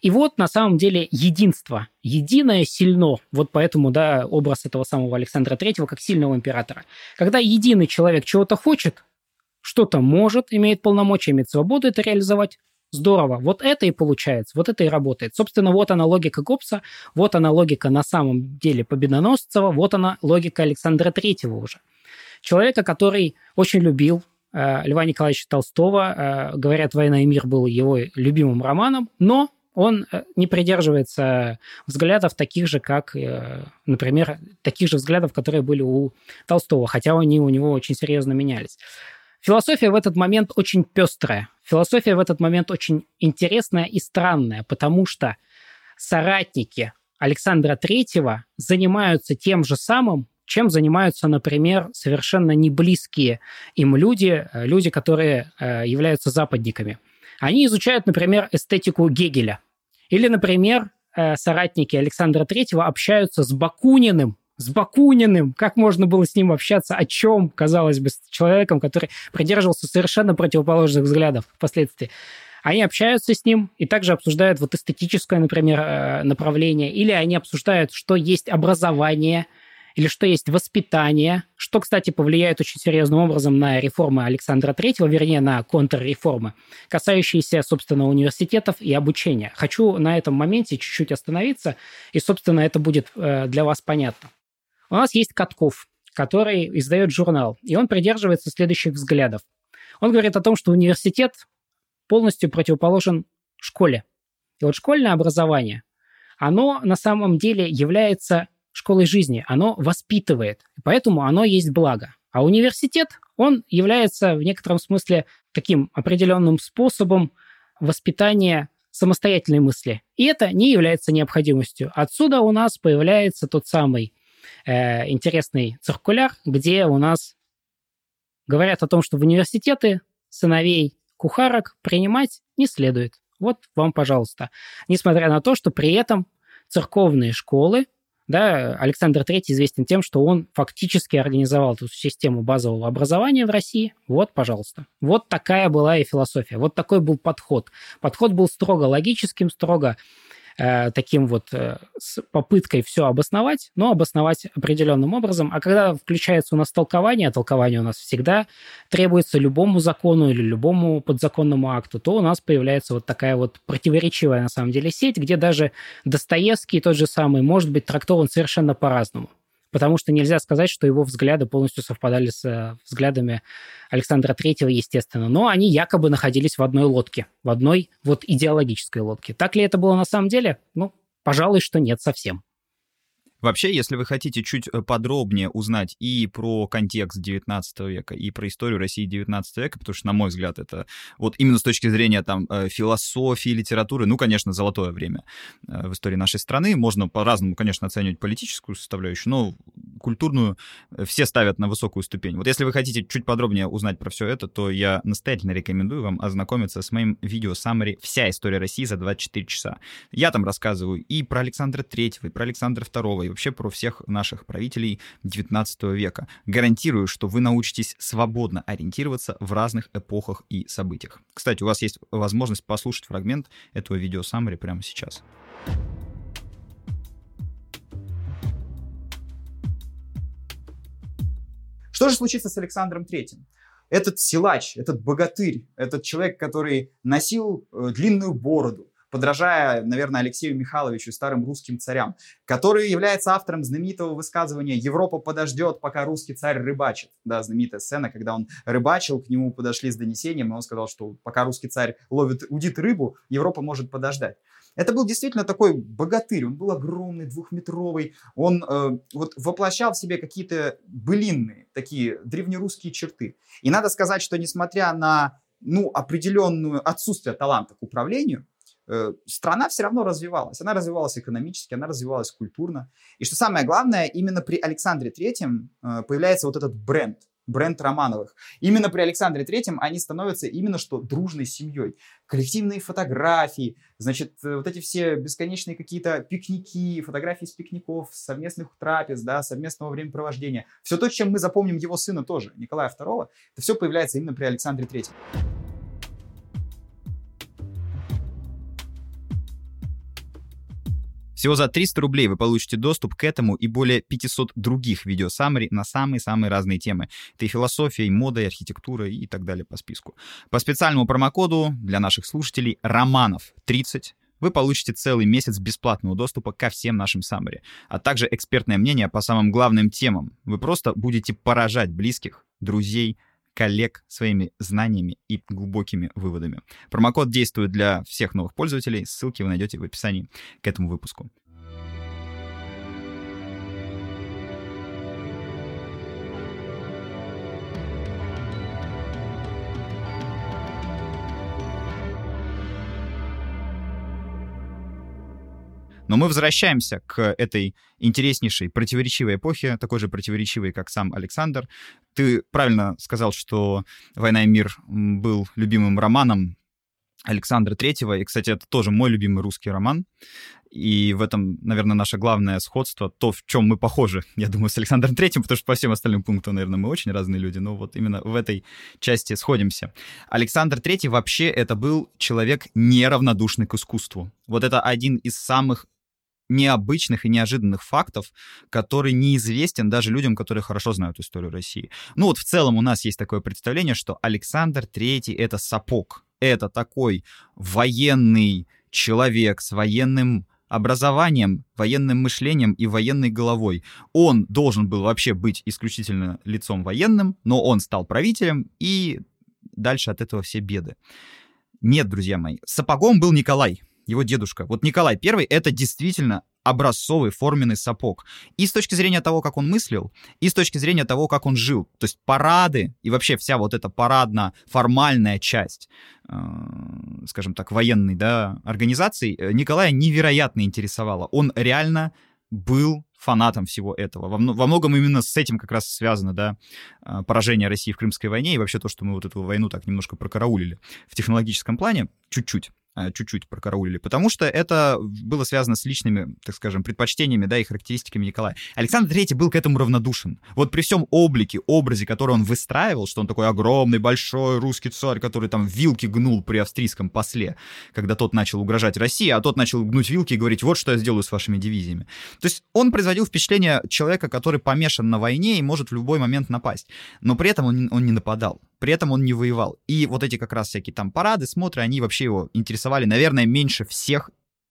B: И вот на самом деле единство. Единое сильно. Вот поэтому, да, образ этого самого Александра Третьего как сильного императора. Когда единый человек чего-то хочет, что-то может, имеет полномочия, имеет свободу это реализовать, Здорово. Вот это и получается, вот это и работает. Собственно, вот она логика Гоббса, вот она логика на самом деле Победоносцева, вот она логика Александра Третьего уже. Человека, который очень любил э, Льва Николаевича Толстого. Э, говорят, «Война и мир» был его любимым романом, но он э, не придерживается взглядов таких же, как, э, например, таких же взглядов, которые были у Толстого, хотя они у него очень серьезно менялись. Философия в этот момент очень пестрая. Философия в этот момент очень интересная и странная, потому что соратники Александра Третьего занимаются тем же самым, чем занимаются, например, совершенно не близкие им люди, э, люди, которые являются западниками. Они изучают, например, эстетику Гегеля. Или, например, э, соратники Александра Третьего общаются с Бакуниным, с Бакуниным, как можно было с ним общаться, о чем, казалось бы, с человеком, который придерживался совершенно противоположных взглядов впоследствии. Они общаются с ним и также обсуждают вот эстетическое, например, э, направление, или они обсуждают, что есть образование, или что есть воспитание, что, кстати, повлияет очень серьезным образом на реформы Александра Третьего, вернее, на контрреформы, касающиеся, собственно, университетов и обучения. Хочу на этом моменте чуть-чуть остановиться, и, собственно, это будет э, для вас понятно. У нас есть Катков, который издает журнал, и он придерживается следующих взглядов. Он говорит о том, что университет полностью противоположен школе. И вот школьное образование, оно на самом деле является школой жизни, оно воспитывает, поэтому оно есть благо. А университет, он является в некотором смысле таким определенным способом воспитания самостоятельной мысли. И это не является необходимостью. Отсюда у нас появляется тот самый э, интересный циркуляр, где у нас говорят о том, что в университеты сыновей кухарок принимать не следует. Вот вам, пожалуйста. Несмотря на то, что при этом церковные школы, да, Александр III известен тем, что он фактически организовал эту систему базового образования в России. Вот, пожалуйста. Вот такая была и философия. Вот такой был подход. Подход был строго логическим, строго э, таким вот э, с попыткой все обосновать, но обосновать определенным образом. А когда включается у нас толкование, а толкование у нас всегда требуется любому закону или любому подзаконному акту, то у нас появляется вот такая вот противоречивая на самом деле сеть, где даже Достоевский тот же самый может быть трактован совершенно по-разному потому что нельзя сказать, что его взгляды полностью совпадали с э, взглядами Александра Третьего, естественно. Но они якобы находились в одной лодке, в одной вот идеологической лодке. Так ли это было на самом деле? Ну, пожалуй, что нет совсем.
A: Вообще, если вы хотите чуть э, подробнее узнать и про контекст 19 века, и про историю России 19 века, потому что, на мой взгляд, это вот именно с точки зрения там э, философии, литературы, ну, конечно, золотое время э, в истории нашей страны. Можно по-разному, конечно, оценивать политическую составляющую, но культурную все ставят на высокую ступень. Вот если вы хотите чуть подробнее узнать про все это, то я настоятельно рекомендую вам ознакомиться с моим видео Summary «Вся история России за 24 часа». Я там рассказываю и про Александра Третьего, и про Александра Второго, вообще про всех наших правителей XIX века. Гарантирую, что вы научитесь свободно ориентироваться в разных эпохах и событиях. Кстати, у вас есть возможность послушать фрагмент этого видео саммари прямо сейчас.
C: Что же случится с Александром Третьим? Этот силач, этот богатырь, этот человек, который носил э, длинную бороду, подражая, наверное, Алексею Михайловичу, старым русским царям, который является автором знаменитого высказывания «Европа подождет, пока русский царь рыбачит». Да, знаменитая сцена, когда он рыбачил, к нему подошли с донесением, и он сказал, что пока русский царь ловит, удит рыбу, Европа может подождать. Это был действительно такой богатырь, он был огромный, двухметровый, он э, вот воплощал в себе какие-то былинные, такие древнерусские черты. И надо сказать, что несмотря на ну, определенную отсутствие таланта к управлению, страна все равно развивалась. Она развивалась экономически, она развивалась культурно. И что самое главное, именно при Александре Третьем э, появляется вот этот бренд бренд Романовых. Именно при Александре Третьем они становятся именно что дружной семьей. Коллективные фотографии, значит, э, вот эти все бесконечные какие-то пикники, фотографии с пикников, совместных трапез, да, совместного времяпровождения. Все то, чем мы запомним его сына тоже, Николая II, это все появляется именно при Александре Третьем.
A: Всего за 300 рублей вы получите доступ к этому и более 500 других видео саммари на самые-самые разные темы. Это и философия, и мода, и архитектура, и так далее по списку. По специальному промокоду для наших слушателей «Романов 30» вы получите целый месяц бесплатного доступа ко всем нашим саммари, а также экспертное мнение по самым главным темам. Вы просто будете поражать близких, друзей, коллег своими знаниями и глубокими выводами. Промокод действует для всех новых пользователей. Ссылки вы найдете в описании к этому выпуску. Но мы возвращаемся к этой интереснейшей, противоречивой эпохе, такой же противоречивой, как сам Александр. Ты правильно сказал, что «Война и мир» был любимым романом Александра Третьего. И, кстати, это тоже мой любимый русский роман. И в этом, наверное, наше главное сходство, то, в чем мы похожи, я думаю, с Александром Третьим, потому что по всем остальным пунктам, наверное, мы очень разные люди, но вот именно в этой части сходимся. Александр Третий вообще это был человек неравнодушный к искусству. Вот это один из самых необычных и неожиданных фактов, который неизвестен даже людям, которые хорошо знают историю России. Ну вот в целом у нас есть такое представление, что Александр III — это сапог. Это такой военный человек с военным образованием, военным мышлением и военной головой. Он должен был вообще быть исключительно лицом военным, но он стал правителем, и дальше от этого все беды. Нет, друзья мои, сапогом был Николай, его дедушка. Вот Николай I — это действительно образцовый форменный сапог. И с точки зрения того, как он мыслил, и с точки зрения того, как он жил. То есть парады и вообще вся вот эта парадно-формальная часть, э, скажем так, военной да, организации э, Николая невероятно интересовала. Он реально был фанатом всего этого. Во, во многом именно с этим как раз связано, да, э, поражение России в Крымской войне и вообще то, что мы вот эту войну так немножко прокараулили в технологическом плане, чуть-чуть. А, чуть-чуть прокараулили, потому что это было связано с личными, так скажем, предпочтениями, да, и характеристиками Николая. Александр III был к этому равнодушен. Вот при всем облике, образе, который он выстраивал, что он такой огромный, большой русский царь, который там вилки гнул при австрийском после, когда тот начал угрожать России, а тот начал гнуть вилки и говорить, вот что я сделаю с вашими дивизиями. То есть он производил впечатление человека, который помешан на войне и может в любой момент напасть. Но при этом он, он не нападал. При этом он не воевал. И вот эти как раз всякие там парады, смотры, они вообще его интересовали, наверное, меньше всех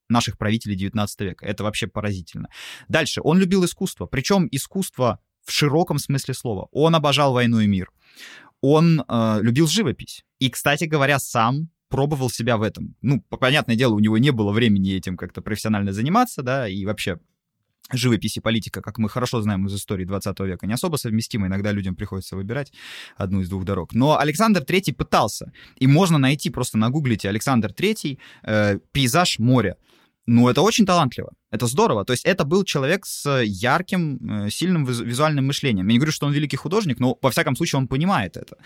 A: наших правителей 19 века. Это вообще поразительно. Дальше. Он любил искусство. Причем искусство в широком смысле слова. Он обожал войну и мир. Он э, любил живопись. И, кстати говоря, сам пробовал себя в этом. Ну, понятное дело, у него не было времени этим как-то профессионально заниматься, да, и вообще живопись и политика, как мы хорошо знаем из истории 20 века, не особо совместимы. Иногда людям приходится выбирать одну из двух дорог. Но Александр III пытался. И можно найти, просто нагуглите Александр III, э, пейзаж моря. Ну, это очень талантливо. Это здорово. То есть это был человек с ярким, э, сильным визуальным мышлением. Я не говорю, что он великий художник, но, во всяком случае, он понимает это.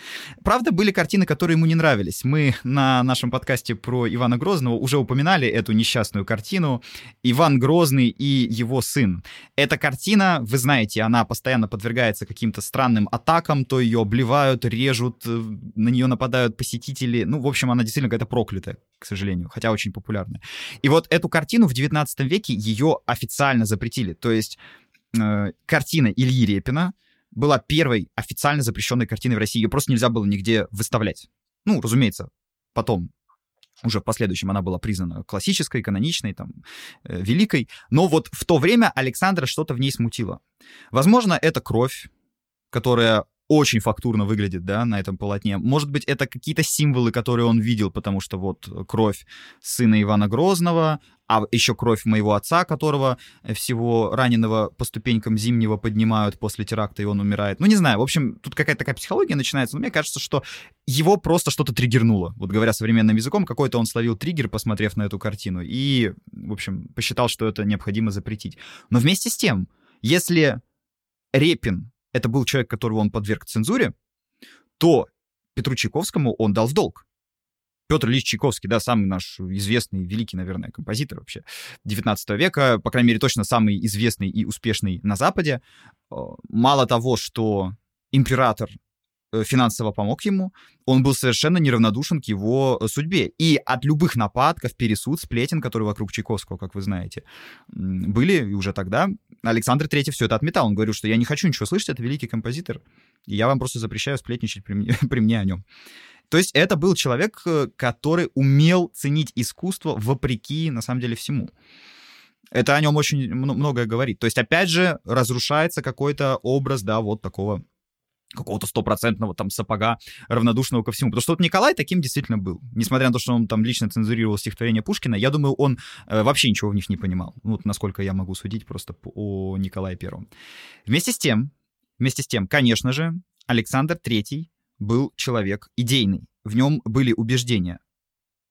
A: Правда, были картины, которые ему не нравились. Мы на нашем подкасте про Ивана Грозного уже упоминали эту несчастную картину «Иван Грозный и его сын». Эта картина, вы знаете, она постоянно подвергается каким-то странным атакам, то ее обливают, режут, э, на нее нападают посетители. Ну, в общем, она действительно какая-то проклятая, к сожалению, хотя очень популярная. И вот эту картину в 19 веке ее официально запретили. То есть э, картина Ильи Репина была первой официально запрещенной картиной в России. Ее просто нельзя было нигде выставлять. Ну, разумеется, потом уже в последующем она была признана классической, каноничной, там, э, великой. Но вот в то время Александра что-то в ней смутило. Возможно, это кровь, которая очень фактурно выглядит, да, на этом полотне. Может быть, это какие-то символы, которые он видел, потому что вот кровь сына Ивана Грозного, а еще кровь моего отца, которого всего раненого по ступенькам зимнего поднимают после теракта, и он умирает. Ну, не знаю, в общем, тут какая-то такая психология начинается, но мне кажется, что его просто что-то триггернуло. Вот говоря современным языком, какой-то он словил триггер, посмотрев на эту картину, и, в общем, посчитал, что это необходимо запретить. Но вместе с тем, если Репин это был человек, которого он подверг цензуре, то Петру Чайковскому он дал в долг. Петр Ильич Чайковский, да, самый наш известный, великий, наверное, композитор вообще 19 века, по крайней мере, точно самый известный и успешный на Западе. Э, мало того, что император финансово помог ему, он был совершенно неравнодушен к его э, судьбе. И от любых нападков, пересуд, сплетен, которые вокруг Чайковского, как вы знаете, были и уже тогда, Александр III все это отметал. Он говорил, что я не хочу ничего слышать, это великий композитор, и я вам просто запрещаю сплетничать при мне, при мне о нем. То есть это был человек, э, который умел ценить искусство вопреки, на самом деле, всему. Это о нем очень многое говорит. То есть, опять же, разрушается какой-то образ, да, вот такого какого-то стопроцентного там сапога, равнодушного ко всему. Потому что вот Николай таким действительно был. Несмотря на то, что он там лично цензурировал стихотворение Пушкина, я думаю, он э, вообще ничего в них не понимал. Ну, вот насколько я могу судить просто о Николае Первом. Вместе с тем, вместе с тем, конечно же, Александр Третий был человек идейный. В нем были убеждения.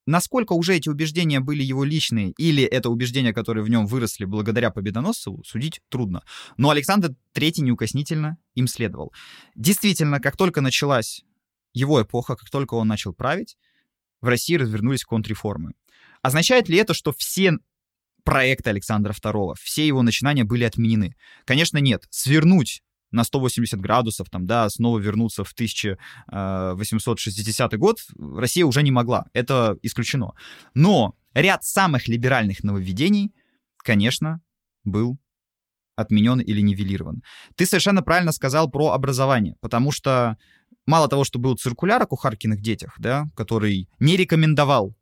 A: Насколько уже эти убеждения были его личные, или это убеждения, которые в нем выросли благодаря Победоносцеву, судить трудно. Но Александр III неукоснительно им следовал. Действительно, как только началась его эпоха, как только он начал править, в России развернулись контрреформы. Означает ли это, что все проекты Александра II, все его начинания были отменены? Конечно, нет. Свернуть на 180 градусов, там, да, снова вернуться в 1860 год, Россия уже не могла. Это исключено. Но ряд самых либеральных нововведений, конечно, был отменен или нивелирован. Ты совершенно правильно сказал про образование, потому что мало того, что был циркуляр о кухаркиных детях, да, который не рекомендовал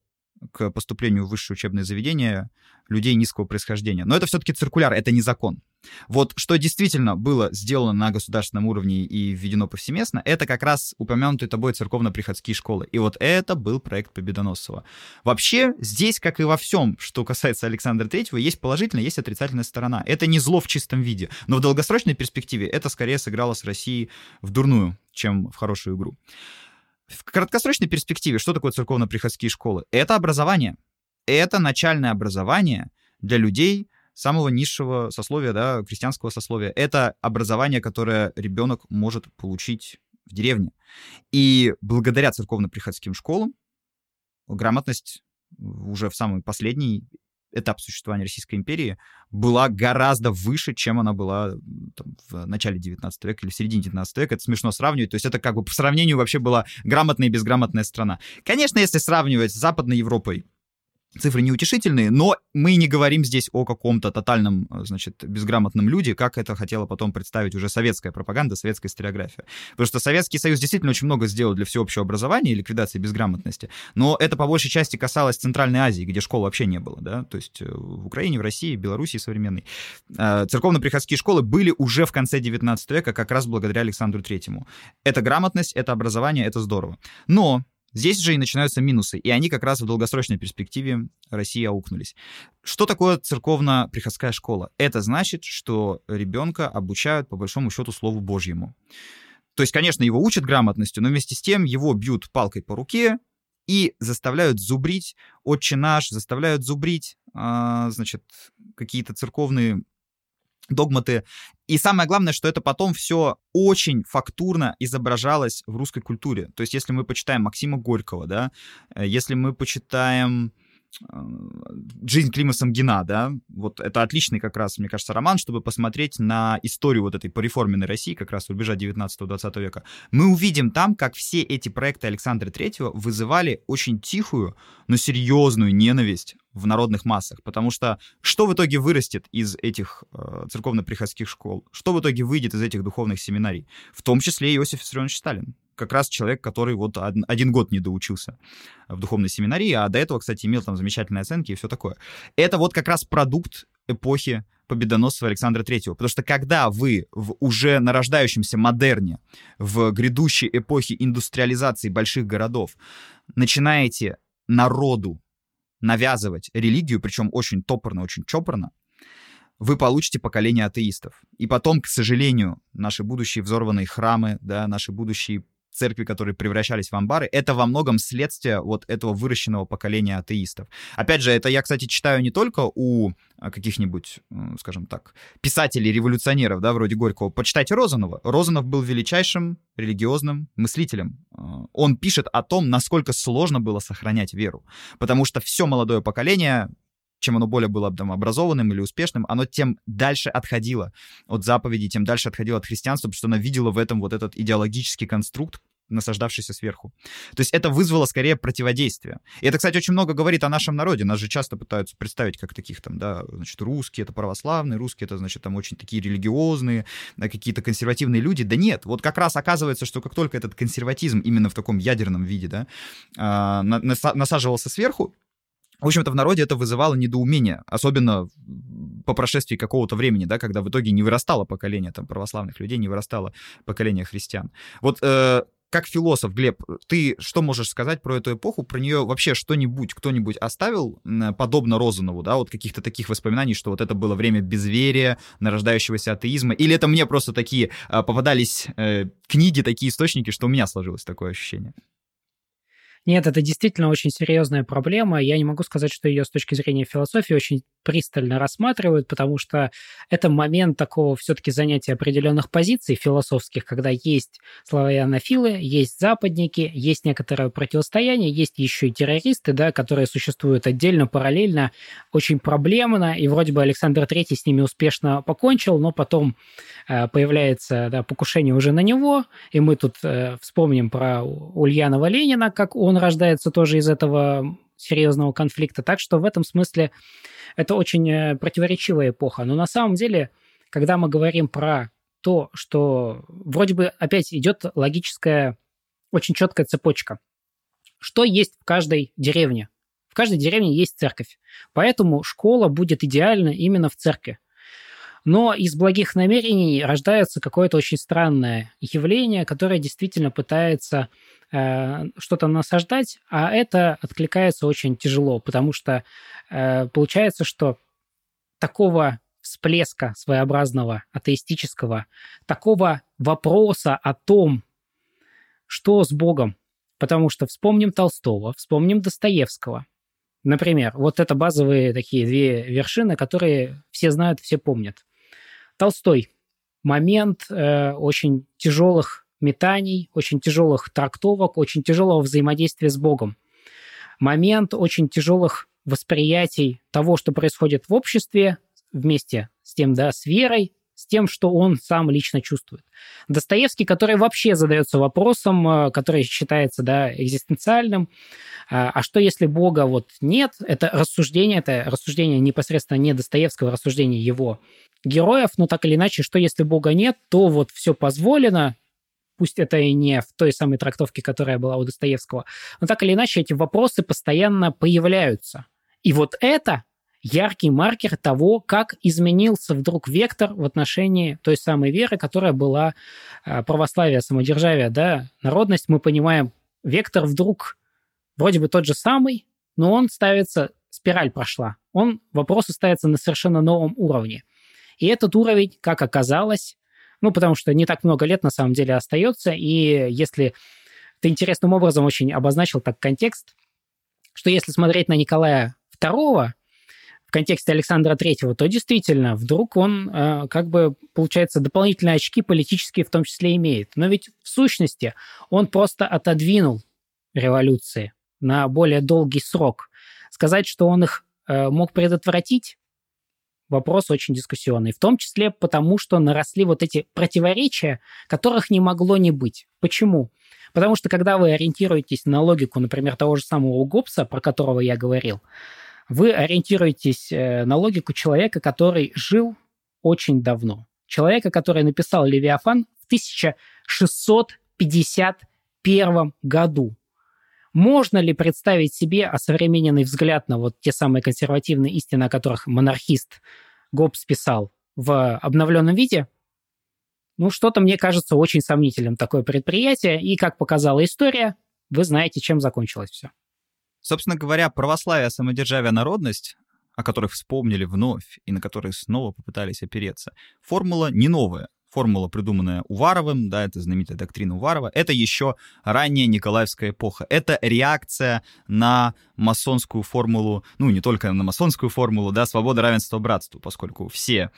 A: к поступлению в высшее учебное заведение людей низкого происхождения. Но это все-таки циркуляр, это не закон. Вот что действительно было сделано на государственном уровне и введено повсеместно, это как раз упомянутые тобой церковно-приходские школы. И вот это был проект Победоносцева. Вообще, здесь, как и во всем, что касается Александра Третьего, есть положительная, есть отрицательная сторона. Это не зло в чистом виде, но в долгосрочной перспективе это скорее сыграло с Россией в дурную, чем в хорошую игру. В краткосрочной перспективе что такое церковно-приходские школы? Это образование. Это начальное образование для людей самого низшего сословия, да, крестьянского сословия. Это образование, которое ребенок может получить в деревне. И благодаря церковно-приходским школам грамотность уже в самый последний этап существования Российской империи была гораздо выше, чем она была там, в начале 19 века или в середине 19 века. Это смешно сравнивать. То есть это как бы по сравнению вообще была грамотная и безграмотная страна. Конечно, если сравнивать с Западной Европой, цифры неутешительные, но мы не говорим здесь о каком-то тотальном, э, значит, безграмотном люде, как это хотела потом представить уже советская пропаганда, советская историография. Потому что Советский Союз действительно очень много сделал для всеобщего образования и ликвидации безграмотности, но это по большей части касалось Центральной Азии, где школ вообще не было, да, то есть э, в Украине, в России, Белоруссии современной. Э, церковно-приходские школы были уже в конце 19 века как раз благодаря Александру Третьему. Это грамотность, это образование, это здорово. Но Здесь же и начинаются минусы, и они как раз в долгосрочной перспективе России аукнулись. Что такое церковно-приходская школа? Это значит, что ребенка обучают, по большому счету, Слову Божьему. То есть, конечно, его учат грамотностью, но вместе с тем его бьют палкой по руке и заставляют зубрить «Отче наш», заставляют зубрить, а, значит, какие-то церковные догматы. И самое главное, что это потом все очень фактурно изображалось в русской культуре. То есть, если мы почитаем Максима Горького, да, э, если мы почитаем «Жизнь Клима Самгина», да, вот это отличный как раз, мне кажется, роман, чтобы посмотреть на историю вот этой пореформенной России, как раз рубежа 19-20 века. Мы увидим там, как все эти проекты Александра Третьего вызывали очень тихую, но серьезную ненависть в народных массах, потому что что в итоге вырастет из этих э, церковно-приходских школ? Что в итоге выйдет из этих духовных семинарий? В том числе Иосиф Виссарионович Сталин как раз человек, который вот один год не доучился в духовной семинарии, а до этого, кстати, имел там замечательные оценки и все такое. Это вот как раз продукт эпохи победоносства Александра Третьего. Потому что когда вы в уже нарождающемся модерне, в грядущей эпохе индустриализации больших городов начинаете народу навязывать религию, причем очень топорно, очень чопорно, вы получите поколение атеистов. И потом, к сожалению, наши будущие взорванные храмы, да, наши будущие церкви, которые превращались в амбары, это во многом следствие вот этого выращенного поколения атеистов. Опять же, это я, кстати, читаю не только у а, каких-нибудь, скажем так, писателей-революционеров, да, вроде Горького. Почитайте Розанова. Розанов был величайшим религиозным мыслителем. А, он пишет о том, насколько сложно было сохранять веру, потому что все молодое поколение чем оно более было там, образованным или успешным, оно тем дальше отходило от заповедей, тем дальше отходило от христианства, потому что оно видело в этом вот этот идеологический конструкт, насаждавшийся сверху. То есть это вызвало скорее противодействие. И это, кстати, очень много говорит о нашем народе. Нас же часто пытаются представить как таких там, да, значит, русские это православные, русские это, значит, там очень такие религиозные, какие-то консервативные люди. Да нет, вот как раз оказывается, что как только этот консерватизм именно в таком ядерном виде, да, а, насаживался сверху, в общем-то, в народе это вызывало недоумение, особенно по прошествии какого-то времени, да, когда в итоге не вырастало поколение там, православных людей, не вырастало поколение христиан. Вот э, как философ, Глеб, ты что можешь сказать про эту эпоху, про нее вообще что-нибудь, кто-нибудь оставил подобно Розанову, да, вот каких-то таких воспоминаний, что вот это было время безверия, нарождающегося атеизма, или это мне просто такие э, попадались э, книги, такие источники, что у меня сложилось такое ощущение?
B: Нет, это действительно очень серьезная проблема. Я не могу сказать, что ее с точки зрения философии очень пристально рассматривают, потому что это момент такого все-таки занятия определенных позиций философских, когда есть славянофилы, есть западники, есть некоторое противостояние, есть еще и террористы, да, которые существуют отдельно, параллельно, очень проблемно, и вроде бы Александр III с ними успешно покончил, но потом э, появляется да, покушение уже на него, и мы тут э, вспомним про Ульянова Ленина, как он рождается тоже из этого серьезного конфликта. Так что в этом смысле это очень э, противоречивая эпоха. Но на самом деле, когда мы говорим про то, что вроде бы опять идет логическая, очень четкая цепочка. Что есть в каждой деревне? В каждой деревне есть церковь. Поэтому школа будет идеально именно в церкви. Но из благих намерений рождается какое-то очень странное явление, которое действительно пытается э, что-то насаждать, а это откликается очень тяжело, потому что э, получается, что такого всплеска своеобразного атеистического, такого вопроса о том, что с Богом, потому что вспомним Толстого, вспомним Достоевского. Например, вот это базовые такие две вершины, которые все знают, все помнят. Толстой. Момент э, очень тяжелых метаний, очень тяжелых трактовок, очень тяжелого взаимодействия с Богом. Момент очень тяжелых восприятий того, что происходит в обществе, вместе с тем, да, с верой, с тем, что он сам лично чувствует. Достоевский, который вообще задается вопросом, э, который считается да, экзистенциальным, а, а что если Бога вот нет? Это рассуждение, это рассуждение непосредственно не Достоевского, рассуждение его героев, но так или иначе, что если Бога нет, то вот все позволено, пусть это и не в той самой трактовке, которая была у Достоевского, но так или иначе эти вопросы постоянно появляются. И вот это яркий маркер того, как изменился вдруг вектор в отношении той самой веры, которая была а, православие, самодержавие, да, народность, мы понимаем, вектор вдруг вроде бы тот же самый, но он ставится, спираль прошла, он, вопросы ставятся на совершенно новом уровне. И этот уровень, как оказалось, ну, потому что не так много лет на самом деле остается, и если ты интересным образом очень обозначил так контекст, что если смотреть на Николая II, в контексте Александра Третьего, то действительно, вдруг он э, как бы, получается, дополнительные очки политические в том числе имеет. Но ведь в сущности он просто отодвинул революции на более долгий срок. Сказать, что он их э, мог предотвратить, вопрос очень дискуссионный. В том числе потому, что наросли вот эти противоречия, которых не могло не быть. Почему? Потому что когда вы ориентируетесь на логику, например, того же самого Гоббса, про которого я говорил, вы ориентируетесь э, на логику человека, который жил очень давно. Человека, который написал «Левиафан» в 1650 1991 году. Можно ли представить себе осовремененный взгляд на вот те самые консервативные истины, о которых монархист Гоббс писал в обновленном виде? Ну, что-то мне кажется очень сомнительным такое предприятие, и, как показала история, вы знаете, чем закончилось все.
A: Собственно говоря, православие, самодержавие, народность, о которых вспомнили вновь и на которые снова попытались опереться, формула не новая формула, придуманная Уваровым, да, это знаменитая доктрина Уварова, это еще ранняя Николаевская эпоха. Это реакция на масонскую формулу, ну, не только на масонскую формулу, да, свобода, равенство, братство, поскольку все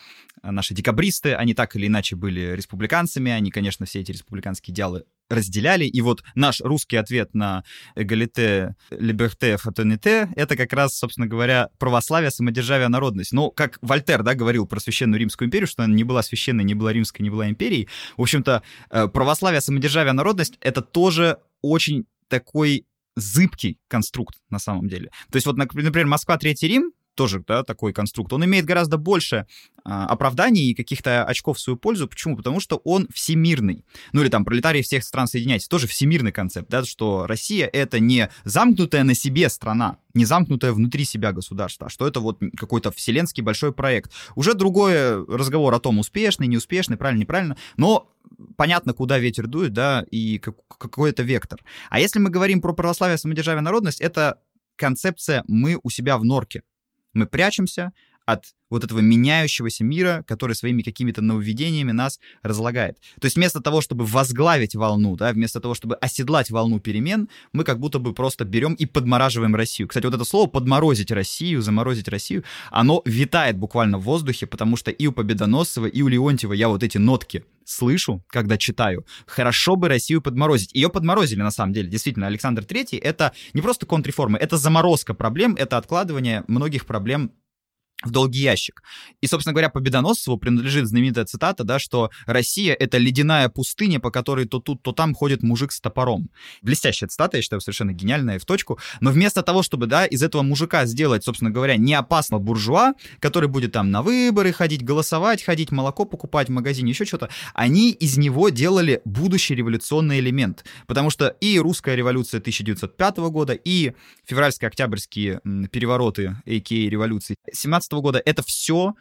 A: наши декабристы, они так или иначе были республиканцами, они, конечно, все эти республиканские идеалы разделяли. И вот наш русский ответ на эгалите, либерте, фатоните — это как раз, собственно говоря, православие, самодержавие, народность. Но, как Вольтер, да, говорил про Священную Римскую империю, что она не была священной, не была римской, не была империей, в общем-то, э, православие, самодержавие, народность — это тоже очень такой зыбкий конструкт на самом деле. То есть вот, например, Москва, Третий Рим, тоже да, такой конструкт, он имеет гораздо больше а, оправданий и каких-то очков в свою пользу. Почему? Потому что он всемирный. Ну или там пролетарии всех стран соединяйтесь. Тоже всемирный концепт, да, что Россия — это не замкнутая на себе страна, не замкнутая внутри себя государство, а что это вот какой-то вселенский большой проект. Уже другой разговор о том, успешный, неуспешный, правильно, неправильно, но понятно, куда ветер дует, да, и какой это вектор. А если мы говорим про православие, самодержавие, народность, это концепция «мы у себя в норке». Мы прячемся от вот этого меняющегося мира, который своими какими-то нововведениями нас разлагает. То есть вместо того, чтобы возглавить волну, да, вместо того, чтобы оседлать волну перемен, мы как будто бы просто берем и подмораживаем Россию. Кстати, вот это слово «подморозить Россию», «заморозить Россию», оно витает буквально в воздухе, потому что и у Победоносцева, и у Леонтьева я вот эти нотки слышу, когда читаю. Хорошо бы Россию подморозить. Ее подморозили, на самом деле. Действительно, Александр Третий — это не просто контрреформы, это заморозка проблем, это откладывание многих проблем в долгий ящик. И, собственно говоря, Победоносцеву принадлежит знаменитая цитата, да, что Россия — это ледяная пустыня, по которой то тут, то там ходит мужик с топором. Блестящая цитата, я считаю, совершенно гениальная в точку. Но вместо того, чтобы, да, из этого мужика сделать, собственно говоря, не опасного буржуа, который будет там на выборы ходить, голосовать, ходить, молоко покупать в магазине, еще что-то, они из него делали будущий революционный элемент. Потому что и русская революция 1905 года, и февральско-октябрьские перевороты, а.к.а. революции 17 года, это все,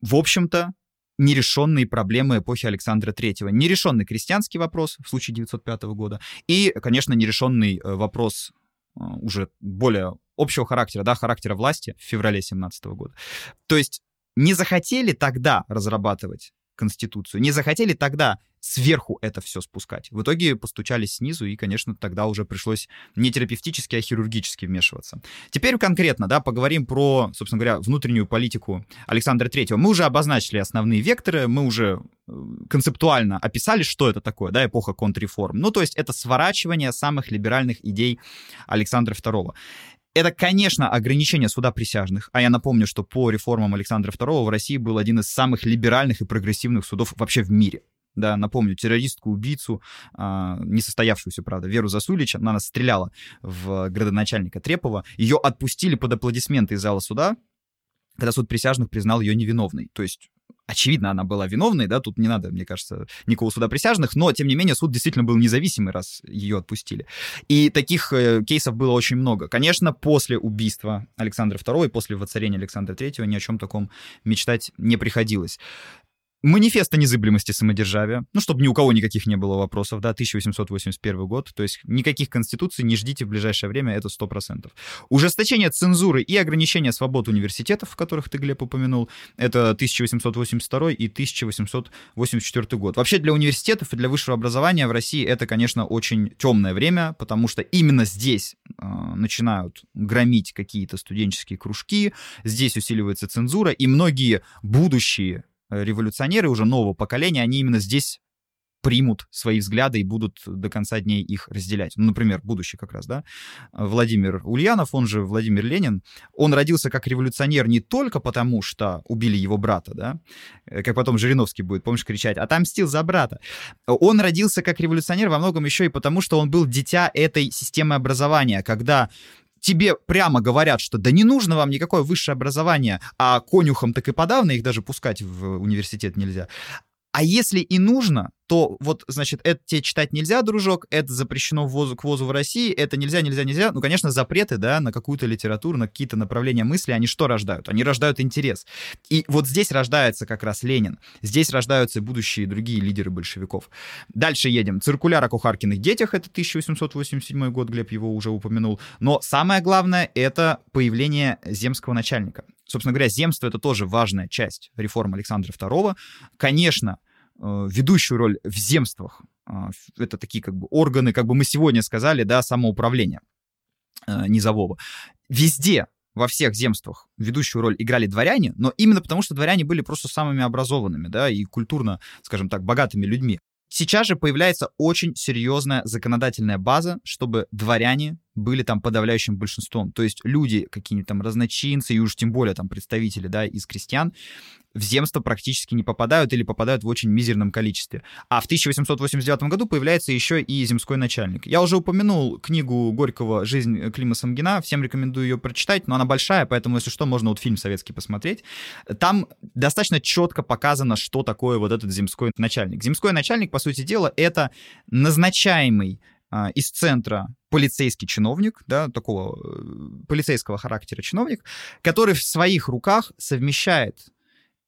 A: в общем-то, нерешенные проблемы эпохи Александра Третьего. Нерешенный крестьянский вопрос в случае 905 года и, конечно, нерешенный э, вопрос э, уже более общего характера, да, характера власти в феврале 17 года. То есть не захотели тогда разрабатывать Конституцию. Не захотели тогда сверху это все спускать. В итоге постучались снизу, и, конечно, тогда уже пришлось не терапевтически, а хирургически вмешиваться. Теперь конкретно, да, поговорим про, собственно говоря, внутреннюю политику Александра Третьего. Мы уже обозначили основные векторы, мы уже э, концептуально описали, что это такое, да, эпоха контрреформ. Ну, то есть это сворачивание самых либеральных идей Александра II. Это, конечно, ограничение суда присяжных. А я напомню, что по реформам Александра II в России был один из самых либеральных и прогрессивных судов вообще в мире. Да, напомню, террористку, убийцу, э, несостоявшуюся, правда, Веру Засулич, она нас стреляла в градоначальника Трепова. Ее отпустили под аплодисменты из зала суда, когда суд присяжных признал ее невиновной. То есть очевидно, она была виновной, да, тут не надо, мне кажется, никакого суда присяжных, но, тем не менее, суд действительно был независимый, раз ее отпустили. И таких э, кейсов было очень много. Конечно, после убийства Александра II и после воцарения Александра III ни о чем таком мечтать не приходилось. Манифест о незыблемости самодержавия, ну, чтобы ни у кого никаких не было вопросов, да, 1881 год, то есть никаких конституций не ждите в ближайшее время, это 100%. Ужесточение цензуры и ограничение свобод университетов, в которых ты, Глеб, упомянул, это 1882 и 1884 год. Вообще для университетов и для высшего образования в России это, конечно, очень темное время, потому что именно здесь э, начинают громить какие-то студенческие кружки, здесь усиливается цензура, и многие будущие революционеры уже нового поколения, они именно здесь примут свои взгляды и будут до конца дней их разделять. Ну, например, будущий как раз, да, Владимир Ульянов, он же Владимир Ленин, он родился как революционер не только потому, что убили его брата, да, э, как потом Жириновский будет, помнишь, кричать, отомстил за брата. Он родился как революционер во многом еще и потому, что он был дитя этой системы образования, когда тебе прямо говорят, что да не нужно вам никакое высшее образование, а конюхам так и подавно их даже пускать в университет нельзя. А если и нужно, то вот, значит, это тебе читать нельзя, дружок, это запрещено ввозу, к ввозу в России, это нельзя, нельзя, нельзя. Ну, конечно, запреты, да, на какую-то литературу, на какие-то направления мысли, они что рождают? Они рождают интерес. И вот здесь рождается как раз Ленин. Здесь рождаются будущие другие лидеры большевиков. Дальше едем. Циркуляр о кухаркиных детях, это 1887 год, Глеб его уже упомянул. Но самое главное, это появление земского начальника. Собственно говоря, земство — это тоже важная часть реформы Александра II. Конечно, э, ведущую роль в земствах, э, это такие как бы органы, как бы мы сегодня сказали, да, самоуправления э, низового. Везде во всех земствах ведущую роль играли дворяне, но именно потому, что дворяне были просто самыми образованными, да, и культурно, скажем так, богатыми людьми. Сейчас же появляется очень серьезная законодательная база, чтобы дворяне были там подавляющим большинством. То есть люди, какие-нибудь там разночинцы, и уж тем более там представители, да, из крестьян, в земство практически не попадают или попадают в очень мизерном количестве. А в 1889 году появляется еще и земской начальник. Я уже упомянул книгу Горького «Жизнь Клима Самгина». Всем рекомендую ее прочитать, но она большая, поэтому, если что, можно вот фильм советский посмотреть. Там достаточно четко показано, что такое вот этот земской начальник. Земской начальник, по сути дела, это назначаемый из центра полицейский чиновник, да, такого э, полицейского характера чиновник, который в своих руках совмещает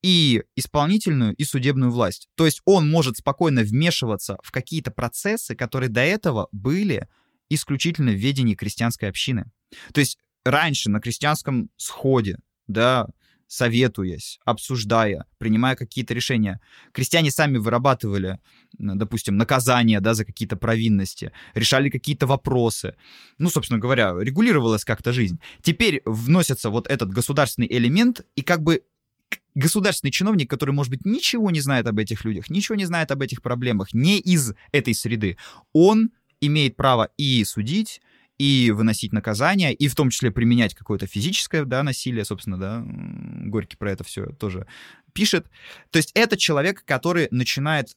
A: и исполнительную, и судебную власть. То есть он может спокойно вмешиваться в какие-то процессы, которые до этого были исключительно в ведении крестьянской общины. То есть раньше на крестьянском сходе, да, советуясь, обсуждая, принимая какие-то решения. Крестьяне сами вырабатывали, допустим, наказания да, за какие-то провинности, решали какие-то вопросы. Ну, собственно говоря, регулировалась как-то жизнь. Теперь вносится вот этот государственный элемент, и как бы государственный чиновник, который, может быть, ничего не знает об этих людях, ничего не знает об этих проблемах, не из этой среды, он имеет право и судить, и выносить наказания, и в том числе применять какое-то физическое да, насилие, собственно, да, Горький про это все тоже пишет. То есть это человек, который начинает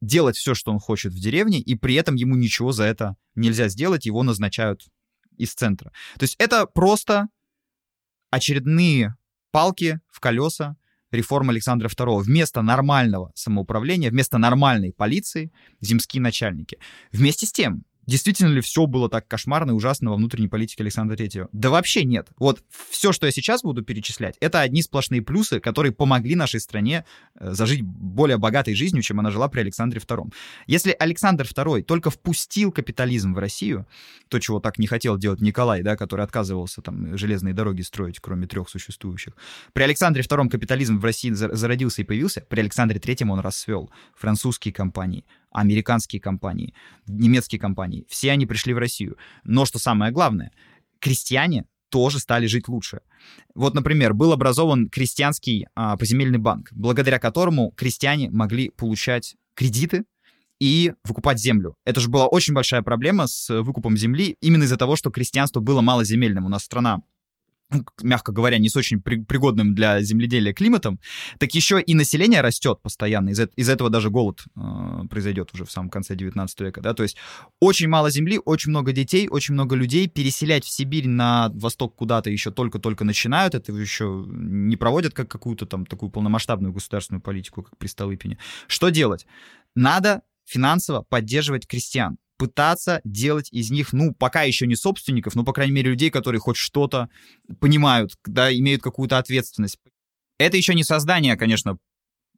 A: делать все, что он хочет в деревне, и при этом ему ничего за это нельзя сделать, его назначают из центра. То есть это просто очередные палки в колеса реформы Александра II. Вместо нормального самоуправления, вместо нормальной полиции, земские начальники. Вместе с тем, Действительно ли все было так кошмарно и ужасно во внутренней политике Александра Третьего? Да вообще нет. Вот все, что я сейчас буду перечислять, это одни сплошные плюсы, которые помогли нашей стране э, зажить более богатой жизнью, чем она жила при Александре II. Если Александр II только впустил капитализм в Россию, то, чего так не хотел делать Николай, да, который отказывался там железные дороги строить, кроме трех существующих. При Александре II капитализм в России зародился и появился, при Александре III он расцвел. Французские компании, американские компании, немецкие компании, все они пришли в Россию. Но что самое главное, крестьяне тоже стали жить лучше. Вот, например, был образован крестьянский а, поземельный банк, благодаря которому крестьяне могли получать кредиты и выкупать землю. Это же была очень большая проблема с выкупом земли именно из-за того, что крестьянство было малоземельным. У нас страна мягко говоря, не с очень пригодным для земледелия климатом, так еще и население растет постоянно. Из, из этого даже голод э, произойдет уже в самом конце 19 века. Да? То есть очень мало земли, очень много детей, очень много людей. Переселять в Сибирь на восток куда-то еще только-только начинают. Это еще не проводят как какую-то там такую полномасштабную государственную политику, как при Столыпине. Что делать? Надо финансово поддерживать крестьян пытаться делать из них, ну, пока еще не собственников, но, по крайней мере, людей, которые хоть что-то понимают, да, имеют какую-то ответственность. Это еще не создание, конечно,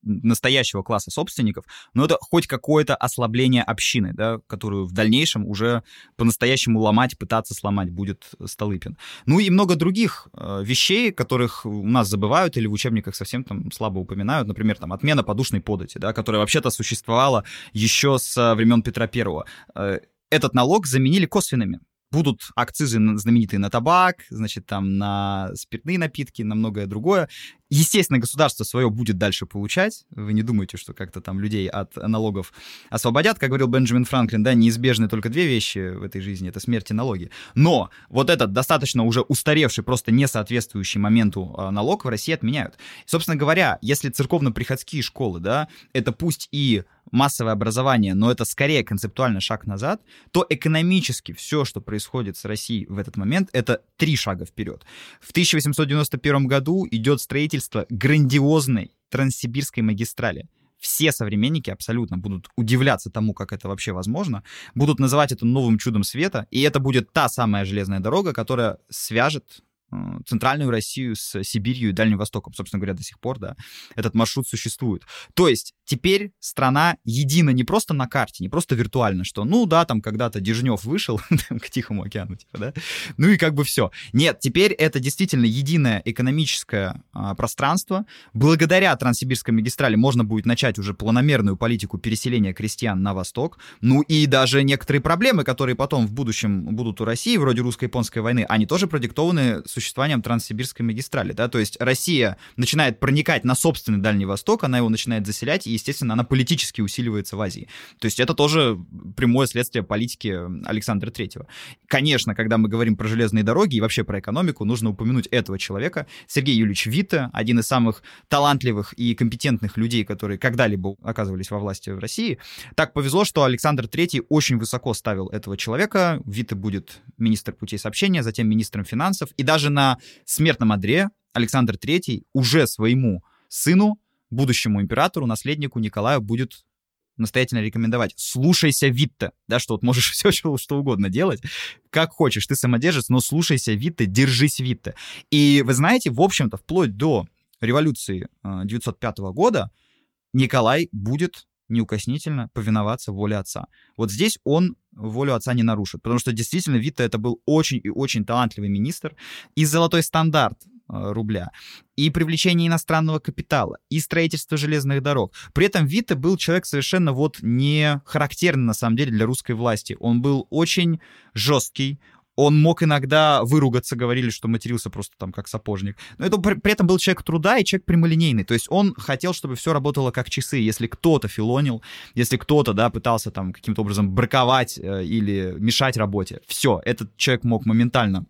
A: настоящего класса собственников, но это хоть какое-то ослабление общины, да, которую в дальнейшем уже по-настоящему ломать, пытаться сломать будет Столыпин. Ну и много других э, вещей, которых у нас забывают или в учебниках совсем там слабо упоминают, например, там отмена подушной подати, да, которая вообще-то существовала еще с времен Петра Первого. Э, этот налог заменили косвенными будут акцизы знаменитые на табак, значит, там на спиртные напитки, на многое другое. Естественно, государство свое будет дальше получать. Вы не думайте, что как-то там людей от налогов освободят. Как говорил Бенджамин Франклин, да, неизбежны только две вещи в этой жизни — это смерть и налоги. Но вот этот достаточно уже устаревший, просто не соответствующий моменту а, налог в России отменяют. собственно говоря, если церковно-приходские школы, да, это пусть и массовое образование, но это скорее концептуально шаг назад, то экономически все, что происходит с Россией в этот момент, это три шага вперед. В 1891 году идет строительство грандиозной Транссибирской магистрали. все современники абсолютно будут удивляться тому, как это вообще возможно, будут называть это новым чудом света, и это будет та самая железная дорога, которая свяжет центральную Россию с Сибирью и Дальним Востоком. Собственно говоря, до сих пор, да, этот маршрут существует. То есть теперь страна едина не просто на карте, не просто виртуально, что, ну да, там когда-то Дежнев вышел к Тихому океану, типа, да, ну и как бы все. Нет, теперь это действительно единое экономическое а, пространство. Благодаря Транссибирской магистрали можно будет начать уже планомерную политику переселения крестьян на восток. Ну и даже некоторые проблемы, которые потом в будущем будут у России, вроде русско-японской войны, они тоже продиктованы Транссибирской магистрали, да, то есть Россия начинает проникать на собственный Дальний Восток, она его начинает заселять, и, естественно, она политически усиливается в Азии. То есть это тоже прямое следствие политики Александра Третьего. Конечно, когда мы говорим про железные дороги и вообще про экономику, нужно упомянуть этого человека, Сергей Юрьевич Вита, один из самых талантливых и компетентных людей, которые когда-либо оказывались во власти в России. Так повезло, что Александр Третий очень высоко ставил этого человека. Вита будет министр путей сообщения, затем министром финансов, и даже на смертном одре Александр III уже своему сыну, будущему императору, наследнику Николаю будет настоятельно рекомендовать. Слушайся Витте, да, что вот можешь все что, что угодно делать, как хочешь, ты самодержец, но слушайся Витте, держись Витте. И вы знаете, в общем-то, вплоть до революции 905 э, года Николай будет неукоснительно повиноваться воле отца. Вот здесь он волю отца не нарушит, потому что действительно Вита это был очень и очень талантливый министр, и золотой стандарт э, рубля, и привлечение иностранного капитала, и строительство железных дорог. При этом Вита был человек совершенно вот не характерный на самом деле для русской власти. Он был очень жесткий, он мог иногда выругаться, говорили, что матерился просто там как сапожник. Но это при, при этом был человек труда и человек прямолинейный. То есть он хотел, чтобы все работало как часы. Если кто-то филонил, если кто-то, да, пытался там каким-то образом браковать э, или мешать работе, все, этот человек мог моментально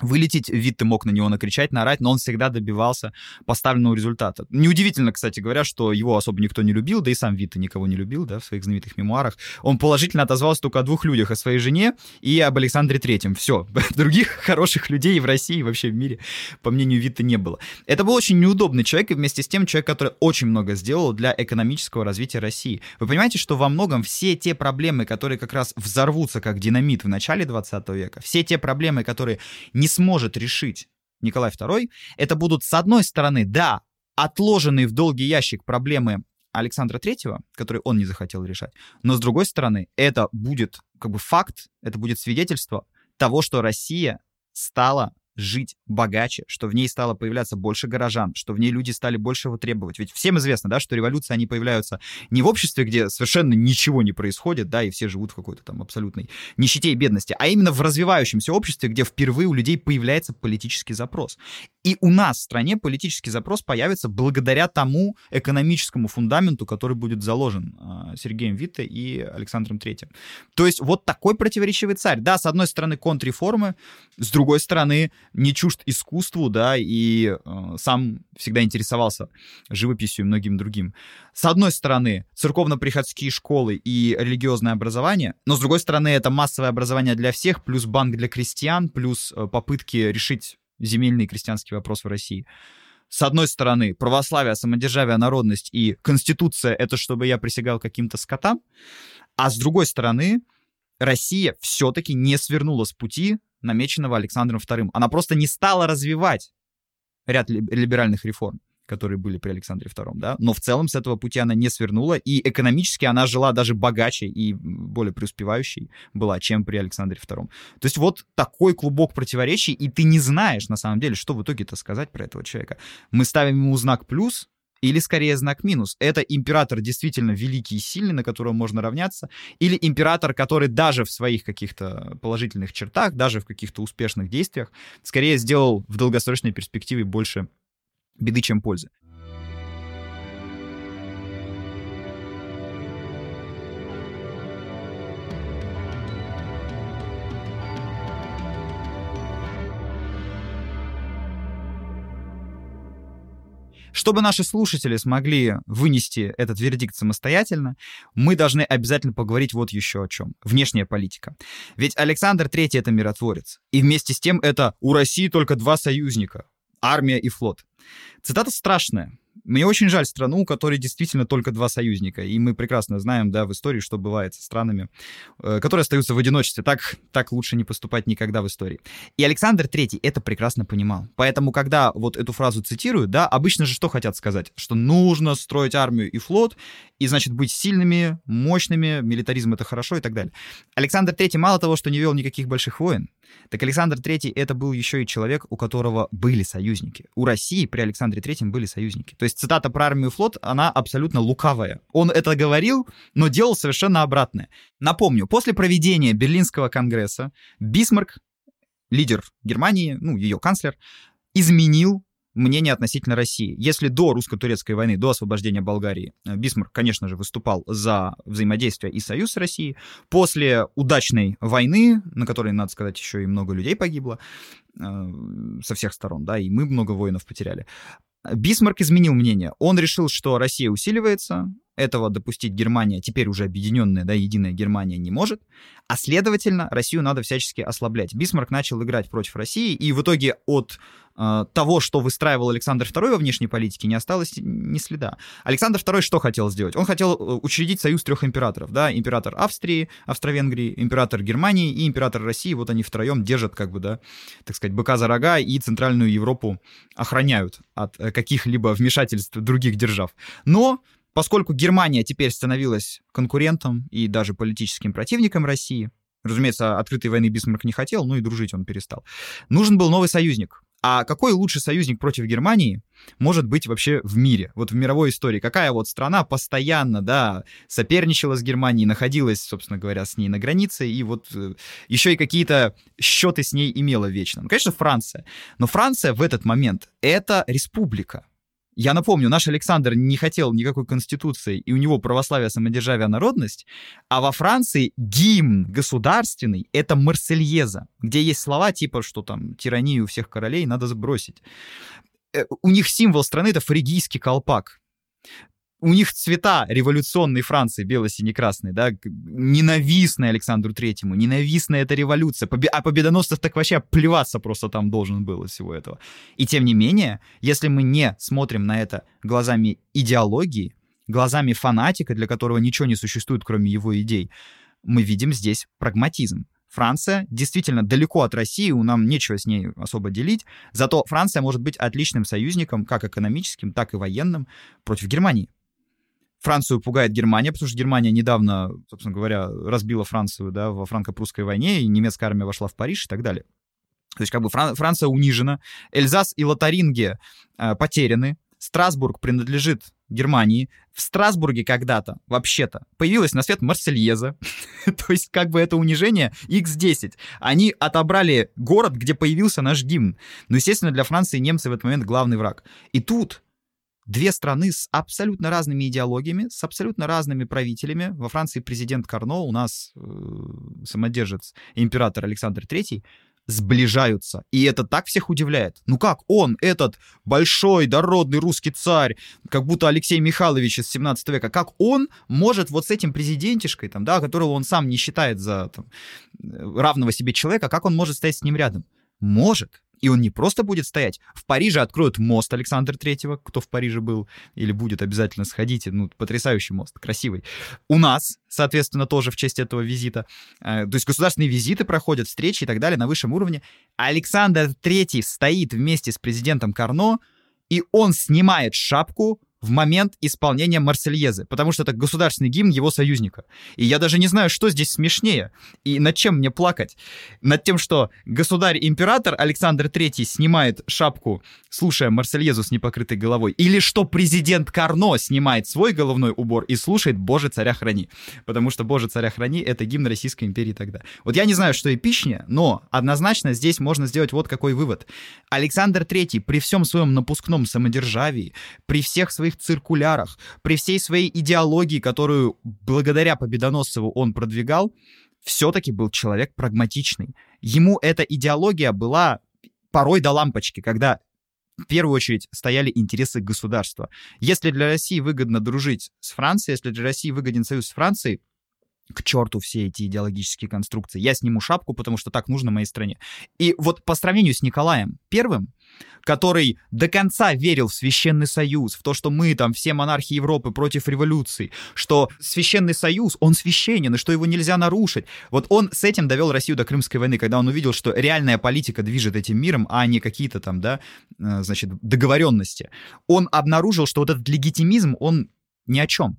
A: вылететь, вид ты мог на него накричать, наорать, но он всегда добивался поставленного результата. Неудивительно, кстати говоря, что его особо никто не любил, да и сам Вита никого не любил, да, в своих знаменитых мемуарах. Он положительно отозвался только о двух людях, о своей жене и об Александре Третьем. Все. Других хороших людей в России и вообще в мире, по мнению Вита, не было. Это был очень неудобный человек, и вместе с тем человек, который очень много сделал для экономического развития России. Вы понимаете, что во многом все те проблемы, которые как раз взорвутся как динамит в начале 20 века, все те проблемы, которые не сможет решить. Николай II, это будут, с одной стороны, да, отложенные в долгий ящик проблемы Александра Третьего, которые он не захотел решать, но с другой стороны, это будет как бы факт, это будет свидетельство того, что Россия стала жить богаче, что в ней стало появляться больше горожан, что в ней люди стали больше его требовать. Ведь всем известно, да, что революции, они появляются не в обществе, где совершенно ничего не происходит, да, и все живут в какой-то там абсолютной нищете и бедности, а именно в развивающемся обществе, где впервые у людей появляется политический запрос. И у нас в стране политический запрос появится благодаря тому экономическому фундаменту, который будет заложен э, Сергеем Витте и Александром Третьим. То есть вот такой противоречивый царь. Да, с одной стороны контрреформы, с другой стороны не чужд искусству, да, и э, сам всегда интересовался живописью и многим другим. С одной стороны, церковно-приходские школы и религиозное образование, но с другой стороны, это массовое образование для всех, плюс банк для крестьян, плюс э, попытки решить земельный крестьянский вопрос в России. С одной стороны, православие, самодержавие, народность и конституция — это чтобы я присягал каким-то скотам, а с другой стороны, Россия все-таки не свернула с пути, намеченного Александром II. Она просто не стала развивать ряд либеральных реформ которые были при Александре II, да, но в целом с этого пути она не свернула, и экономически она жила даже богаче и более преуспевающей была, чем при Александре II. То есть вот такой клубок противоречий, и ты не знаешь, на самом деле, что в итоге-то сказать про этого человека. Мы ставим ему знак плюс, или скорее знак минус. Это император действительно великий и сильный, на которого можно равняться, или император, который даже в своих каких-то положительных чертах, даже в каких-то успешных действиях, скорее сделал в долгосрочной перспективе больше беды, чем пользы. Чтобы наши слушатели смогли вынести этот вердикт самостоятельно, мы должны обязательно поговорить вот еще о чем. Внешняя политика. Ведь Александр III — это миротворец. И вместе с тем это «у России только два союзника армия и флот. Цитата страшная, Мне очень жаль страну, у которой действительно только два союзника. И мы прекрасно знаем, да, в истории, что бывает с странами, э, которые остаются в одиночестве. Так, так лучше не поступать никогда в истории. И Александр III это прекрасно понимал. Поэтому, когда вот эту фразу цитирую, да, обычно же что хотят сказать? Что нужно строить армию и флот, и, значит, быть сильными, мощными, милитаризм это хорошо и так далее. Александр III мало того, что не вел никаких больших войн, так Александр III это был еще и человек, у которого были союзники. У России при Александре III были союзники. То есть цитата про армию и флот, она абсолютно лукавая. Он это говорил, но делал совершенно обратное. Напомню, после проведения Берлинского конгресса Бисмарк, лидер Германии, ну, ее канцлер, изменил мнение относительно России. Если до русско-турецкой войны, до освобождения Болгарии, э, Бисмарк, конечно же, выступал за взаимодействие и союз с Россией, после удачной войны, на которой, надо сказать, еще и много людей погибло э, со всех сторон, да, и мы много воинов потеряли, Бисмарк изменил мнение. Он решил, что Россия усиливается, этого допустить Германия, теперь уже объединенная, да, единая Германия не может, а следовательно, Россию надо всячески ослаблять. Бисмарк начал играть против России, и в итоге от э, того, что выстраивал Александр II во внешней политике, не осталось ни следа. Александр II что хотел сделать? Он хотел э, учредить союз трех императоров, да, император Австрии, Австро-Венгрии, император Германии и император России, вот они втроем держат, как бы, да, так сказать, быка за рога и Центральную Европу охраняют от э, каких-либо вмешательств других держав. Но Поскольку Германия теперь становилась конкурентом и даже политическим противником России, разумеется, открытой войны Бисмарк не хотел, ну и дружить он перестал, нужен был новый союзник. А какой лучший союзник против Германии может быть вообще в мире, вот в мировой истории? Какая вот страна постоянно, да, соперничала с Германией, находилась, собственно говоря, с ней на границе, и вот э, еще и какие-то счеты с ней имела вечно? Ну, конечно, Франция. Но Франция в этот момент — это республика. Я напомню, наш Александр не хотел никакой конституции, и у него православие, самодержавие, народность, а во Франции гимн государственный — это Марсельеза, где есть слова типа, что там тиранию всех королей надо сбросить. Э, у них символ страны — это фригийский колпак у них цвета революционной Франции, бело-сине-красный, да, ненавистная Александру Третьему, ненавистная эта революция, Побе- а победоносцев так вообще плеваться просто там должен был из всего этого. И тем не менее, если мы не смотрим на это глазами идеологии, глазами фанатика, для которого ничего не существует, кроме его идей, мы видим здесь прагматизм. Франция действительно далеко от России, у нам нечего с ней особо делить, зато Франция может быть отличным союзником, как экономическим, так и военным, против Германии. Францию пугает Германия, потому что Германия недавно, собственно говоря, разбила Францию да, во франко-прусской войне, и немецкая армия вошла в Париж и так далее. То есть как бы Фран- Франция унижена, Эльзас и Лотарингия э, потеряны, Страсбург принадлежит Германии. В Страсбурге когда-то, вообще-то, появилась на свет Марсельеза. То есть как бы это унижение X10. Они отобрали город, где появился наш гимн. Но, естественно, для Франции немцы в этот момент главный враг. И тут две страны с абсолютно разными идеологиями, с абсолютно разными правителями. Во Франции президент Карно, у нас э, самодержец император Александр III, сближаются. И это так всех удивляет. Ну как он, этот большой, дородный русский царь, как будто Алексей Михайлович из 17 века, как он может вот с этим президентишкой, там, да, которого он сам не считает за там, равного себе человека, как он может стоять с ним рядом? Может. И он не просто будет стоять. В Париже откроют мост Александра Третьего. Кто в Париже был или будет, обязательно сходите. Ну, потрясающий мост, красивый. У нас, соответственно, тоже в честь этого визита. Э, то есть государственные визиты проходят, встречи и так далее на высшем уровне. Александр Третий стоит вместе с президентом Карно, и он снимает шапку в момент исполнения Марсельезы, потому что это государственный гимн его союзника. И я даже не знаю, что здесь смешнее и над чем мне плакать. Над тем, что государь-император Александр III снимает шапку, слушая Марсельезу с непокрытой головой, или что президент Карно снимает свой головной убор и слушает «Боже, царя храни». Потому что «Боже, царя храни» — это гимн Российской империи тогда. Вот я не знаю, что эпичнее, но однозначно здесь можно сделать вот какой вывод. Александр III при всем своем напускном самодержавии, при всех своих своих циркулярах, при всей своей идеологии, которую благодаря Победоносцеву он продвигал, все-таки был человек прагматичный. Ему эта идеология была порой до лампочки, когда в первую очередь стояли интересы государства. Если для России выгодно дружить с Францией, если для России выгоден союз с Францией, к черту все эти идеологические конструкции. Я сниму шапку, потому что так нужно моей стране. И вот по сравнению с Николаем Первым, который до конца верил в Священный Союз, в то, что мы там все монархи Европы против революции, что Священный Союз, он священен, и что его нельзя нарушить. Вот он с этим довел Россию до Крымской войны, когда он увидел, что реальная политика движет этим миром, а не какие-то там, да, э, значит, договоренности. Он обнаружил, что вот этот легитимизм, он ни о чем.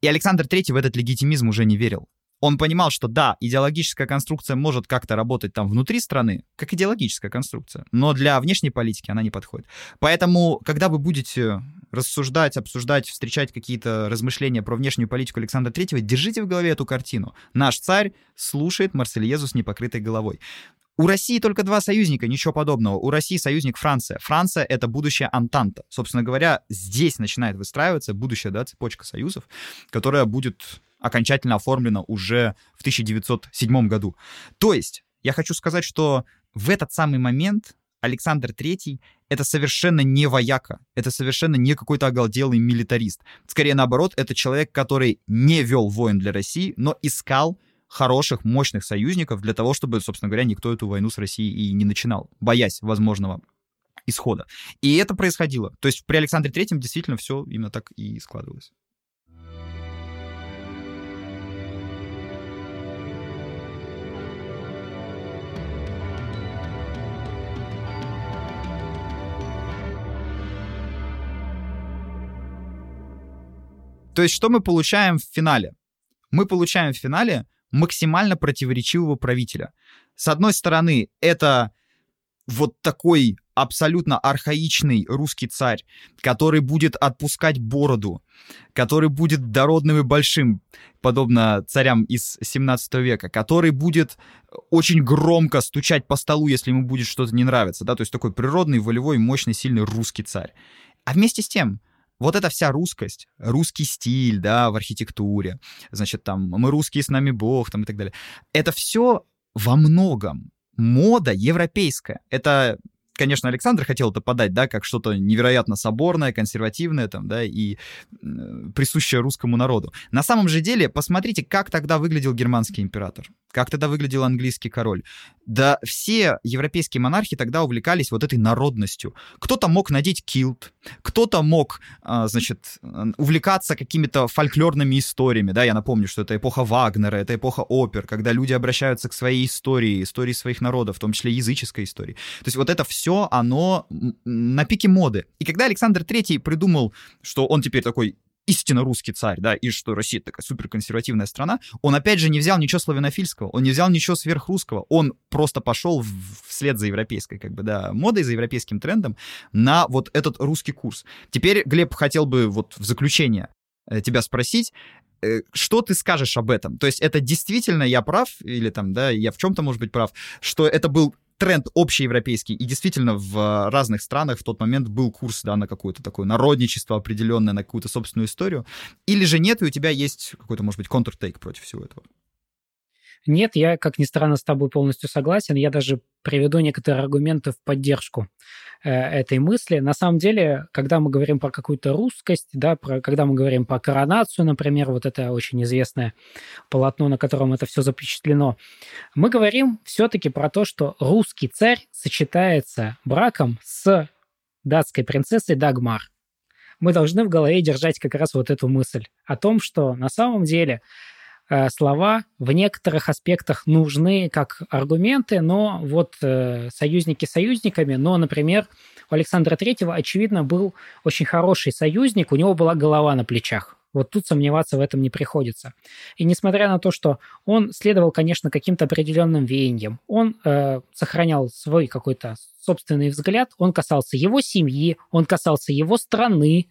A: И Александр III в этот легитимизм уже не верил. Он понимал, что да, идеологическая конструкция может как-то работать там внутри страны, как идеологическая конструкция, но для внешней политики она не подходит. Поэтому, когда вы будете рассуждать, обсуждать, встречать какие-то размышления про внешнюю политику Александра III, держите в голове эту картину. Наш царь слушает Марсельезу с непокрытой головой. У России только два союзника, ничего подобного. У России союзник Франция. Франция — это будущее Антанта. Собственно говоря, здесь начинает выстраиваться будущая да, цепочка союзов, которая будет окончательно оформлена уже в 1907 году. То есть, я хочу сказать, что в этот самый момент Александр III — это совершенно не вояка, это совершенно не какой-то оголделый милитарист. Скорее наоборот, это человек, который не вел войн для России, но искал хороших, мощных союзников для того, чтобы, собственно говоря, никто эту войну с Россией и не начинал, боясь возможного исхода. И это происходило. То есть при Александре Третьем действительно все именно так и складывалось. То есть что мы получаем в финале? Мы получаем в финале максимально противоречивого правителя. С одной стороны, это вот такой абсолютно архаичный русский царь, который будет отпускать бороду, который будет дородным и большим, подобно царям из 17 века, который будет очень громко стучать по столу, если ему будет что-то не нравиться, да, то есть такой природный, волевой, мощный, сильный русский царь. А вместе с тем, вот эта вся русскость, русский стиль, да, в архитектуре, значит, там, мы русские, с нами Бог, там, и так далее, это все во многом мода европейская. Это конечно, Александр хотел это подать, да, как что-то невероятно соборное, консервативное, там, да, и присущее русскому народу. На самом же деле, посмотрите, как тогда выглядел германский император, как тогда выглядел английский король. Да все европейские монархи тогда увлекались вот этой народностью. Кто-то мог надеть килт, кто-то мог, э, значит, увлекаться какими-то фольклорными историями, да, я напомню, что это эпоха Вагнера, это эпоха опер, когда люди обращаются к своей истории, истории своих народов, в том числе языческой истории. То есть вот это все все оно на пике моды. И когда Александр III придумал, что он теперь такой истинно русский царь, да, и что Россия такая суперконсервативная страна, он опять же не взял ничего славянофильского, он не взял ничего сверхрусского, он просто пошел вслед за европейской, как бы, да, модой, за европейским трендом на вот этот русский курс. Теперь, Глеб, хотел бы вот в заключение э, тебя спросить, э, что ты скажешь об этом? То есть это действительно я прав, или там, да, я в чем-то, может быть, прав, что это был тренд общеевропейский, и действительно в разных странах в тот момент был курс, да, на какое-то такое народничество определенное, на какую-то собственную историю, или же нет, и у тебя есть какой-то, может быть, контртейк против всего этого?
B: Нет, я, как ни странно, с тобой полностью согласен. Я даже приведу некоторые аргументы в поддержку э, этой мысли. На самом деле, когда мы говорим про какую-то русскость, да, про, когда мы говорим про коронацию, например, вот это очень известное полотно, на котором это все запечатлено, мы говорим все-таки про то, что русский царь сочетается браком с датской принцессой Дагмар. Мы должны в голове держать как раз вот эту мысль о том, что на самом деле слова в некоторых аспектах нужны как аргументы, но вот э, союзники союзниками, но, например, у Александра Третьего, очевидно, был очень хороший союзник, у него была голова на плечах. Вот тут сомневаться в этом не приходится. И несмотря на то, что он следовал, конечно, каким-то определенным веяниям, он э, сохранял свой какой-то собственный взгляд, он касался его семьи, он касался его страны,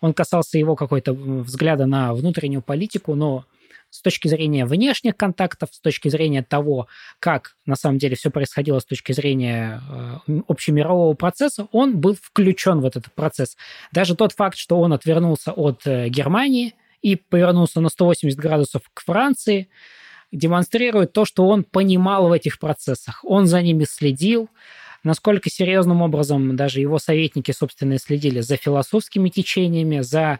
B: он касался его какой-то взгляда на внутреннюю политику, но с точки зрения внешних контактов, с точки зрения того, как на самом деле все происходило с точки зрения э, общемирового процесса, он был включен в этот процесс. Даже тот факт, что он отвернулся от э, Германии и повернулся на 180 градусов к Франции, демонстрирует то, что он понимал в этих процессах. Он за ними следил, насколько серьезным образом даже его советники, собственно, следили за философскими течениями, за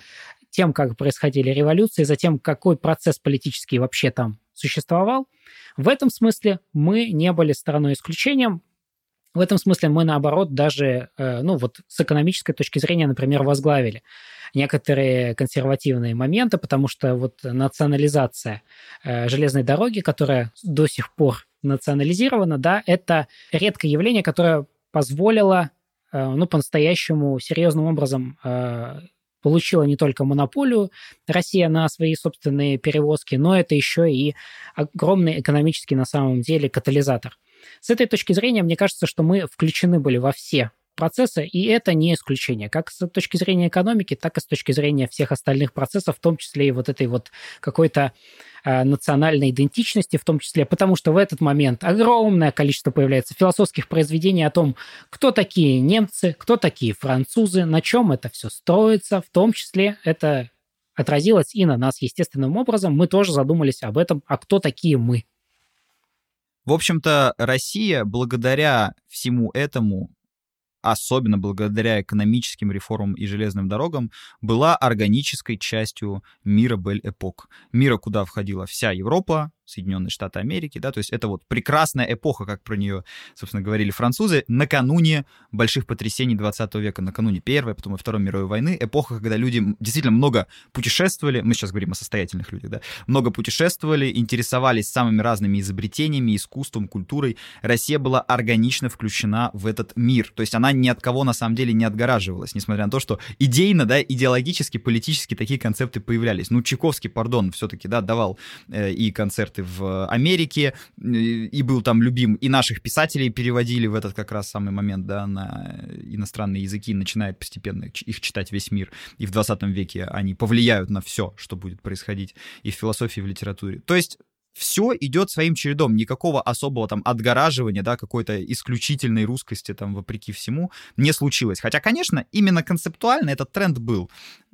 B: тем, как происходили революции, за тем, какой процесс политический вообще там существовал. В этом смысле мы не были стороной исключением. В этом смысле мы, наоборот, даже, э, ну вот с экономической точки зрения, например, возглавили некоторые консервативные моменты, потому что вот национализация э, железной дороги, которая до сих пор национализирована, да, это редкое явление, которое позволило, э, ну, по-настоящему серьезным образом получила не только монополию Россия на свои собственные перевозки, но это еще и огромный экономический на самом деле катализатор. С этой точки зрения, мне кажется, что мы включены были во все процессы, и это не исключение, как с точки зрения экономики, так и с точки зрения всех остальных процессов, в том числе и вот этой вот какой-то э, национальной идентичности, в том числе, потому что в этот момент огромное количество появляется философских произведений о том, кто такие немцы, кто такие французы, на чем это все строится, в том числе это отразилось и на нас естественным образом. Мы тоже задумались об этом, а кто такие мы.
A: В общем-то, Россия благодаря всему этому особенно благодаря экономическим реформам и железным дорогам, была органической частью мира Бель-Эпок. Мира, куда входила вся Европа, Соединенные Штаты Америки, да, то есть это вот прекрасная эпоха, как про нее, собственно, говорили французы, накануне больших потрясений 20 века, накануне Первой, потом и Второй мировой войны, эпоха, когда люди действительно много путешествовали, мы сейчас говорим о состоятельных людях, да, много путешествовали, интересовались самыми разными изобретениями, искусством, культурой. Россия была органично включена в этот мир, то есть она ни от кого на самом деле не отгораживалась, несмотря на то, что идейно, да, идеологически, политически такие концепты появлялись. Ну, Чайковский, пардон, все-таки, да, давал э, и концерты в Америке, и был там любим, и наших писателей переводили в этот как раз самый момент, да, на иностранные языки, начинает постепенно их читать весь мир, и в 20 веке они повлияют на все, что будет происходить и в философии, и в литературе. То есть все идет своим чередом, никакого особого там отгораживания, да, какой-то исключительной русскости там вопреки всему не случилось. Хотя, конечно, именно концептуально этот тренд был.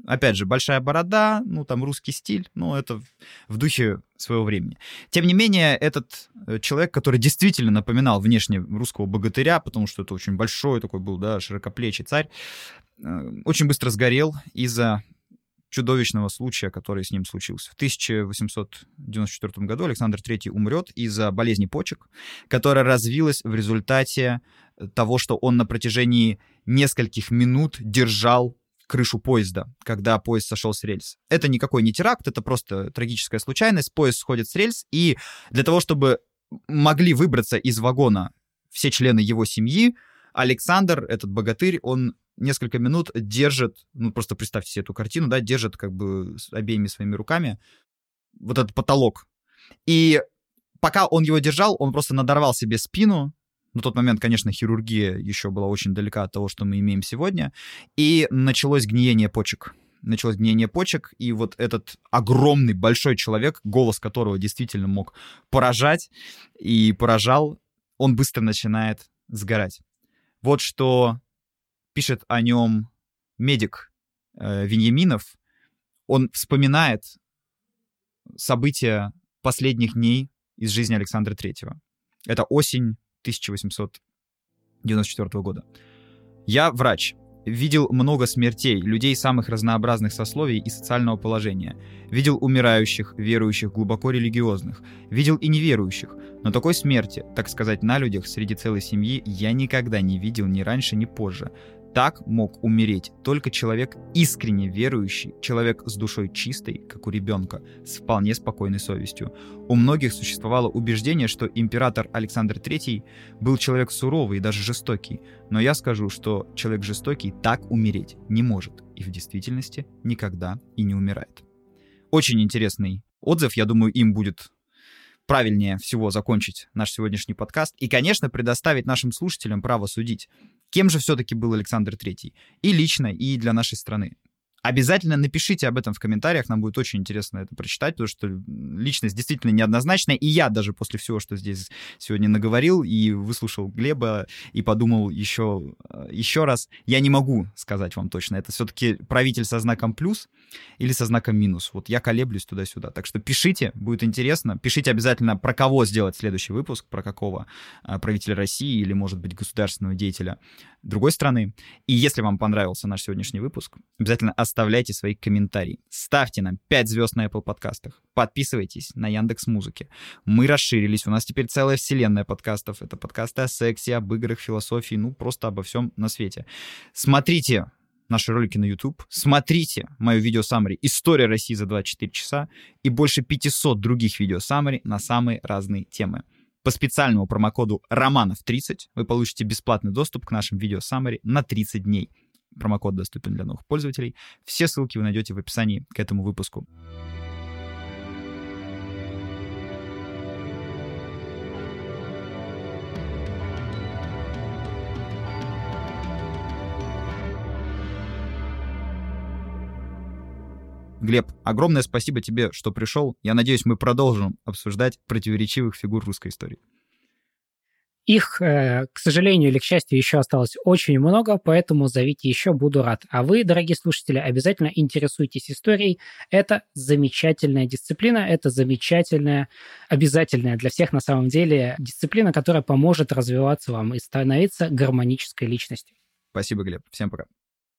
A: Опять же, большая борода, ну там русский стиль, ну это в духе своего времени. Тем не менее, этот э, человек, который действительно напоминал внешне русского богатыря, потому что это очень большой такой был, да, широкоплечий царь, э, очень быстро сгорел из-за чудовищного случая, который с ним случился. В 1894 году Александр III умрет из-за болезни почек, которая развилась в результате того, что он на протяжении нескольких минут держал крышу поезда, когда поезд сошел с рельс. Это никакой не теракт, это просто трагическая случайность. Поезд сходит с рельс, и для того, чтобы могли выбраться из вагона все члены его семьи, Александр, этот богатырь, он несколько минут держит, ну просто представьте себе эту картину, да, держит как бы обеими своими руками вот этот потолок. И пока он его держал, он просто надорвал себе спину. На тот момент, конечно, хирургия еще была очень далека от того, что мы имеем сегодня. И началось гниение почек. Началось гниение почек, и вот этот огромный, большой человек, голос которого действительно мог поражать и поражал, он быстро начинает сгорать. Вот что пишет о нем медик э, Веньяминов. Он вспоминает события последних дней из жизни Александра Третьего. Это осень 1894 года. Я врач, Видел много смертей, людей самых разнообразных сословий и социального положения. Видел умирающих, верующих, глубоко религиозных. Видел и неверующих. Но такой смерти, так сказать, на людях среди целой семьи я никогда не видел ни раньше, ни позже. Так мог умереть только человек искренне верующий, человек с душой чистой, как у ребенка, с вполне спокойной совестью. У многих существовало убеждение, что император Александр III был человек суровый и даже жестокий, но я скажу, что человек жестокий так умереть не может и в действительности никогда и не умирает. Очень интересный отзыв, я думаю, им будет правильнее всего закончить наш сегодняшний подкаст и, конечно, предоставить нашим слушателям право судить, кем же все-таки был Александр Третий и лично, и для нашей страны. Обязательно напишите об этом в комментариях, нам будет очень интересно это прочитать, потому что личность действительно неоднозначная, и я даже после всего, что здесь сегодня наговорил, и выслушал Глеба, и подумал еще, э, еще раз, я не могу сказать вам точно, это все-таки правитель со знаком плюс или со знаком минус, вот я колеблюсь туда-сюда, так что пишите, будет интересно, пишите обязательно, про кого сделать следующий выпуск, про какого э, правителя России или, может быть, государственного деятеля другой страны, и если вам понравился наш сегодняшний выпуск, обязательно оставляйте свои комментарии. Ставьте нам 5 звезд на Apple подкастах. Подписывайтесь на Яндекс Музыке. Мы расширились, у нас теперь целая вселенная подкастов. Это подкасты о сексе, об играх, философии, ну просто обо всем на свете. Смотрите наши ролики на YouTube, смотрите мое видео саммари «История России за 24 часа» и больше 500 других видео саммари на самые разные темы. По специальному промокоду романов30 вы получите бесплатный доступ к нашим видео саммари на 30 дней. Промокод доступен для новых пользователей. Все ссылки вы найдете в описании к этому выпуску. Глеб, огромное спасибо тебе, что пришел. Я надеюсь, мы продолжим обсуждать противоречивых фигур русской истории.
B: Их, э, к сожалению или к счастью, еще осталось очень много, поэтому зовите еще, буду рад. А вы, дорогие слушатели, обязательно интересуйтесь историей. Это замечательная дисциплина, это замечательная, обязательная для всех на самом деле дисциплина, которая поможет развиваться вам и становиться гармонической личностью.
A: Спасибо, Глеб. Всем пока.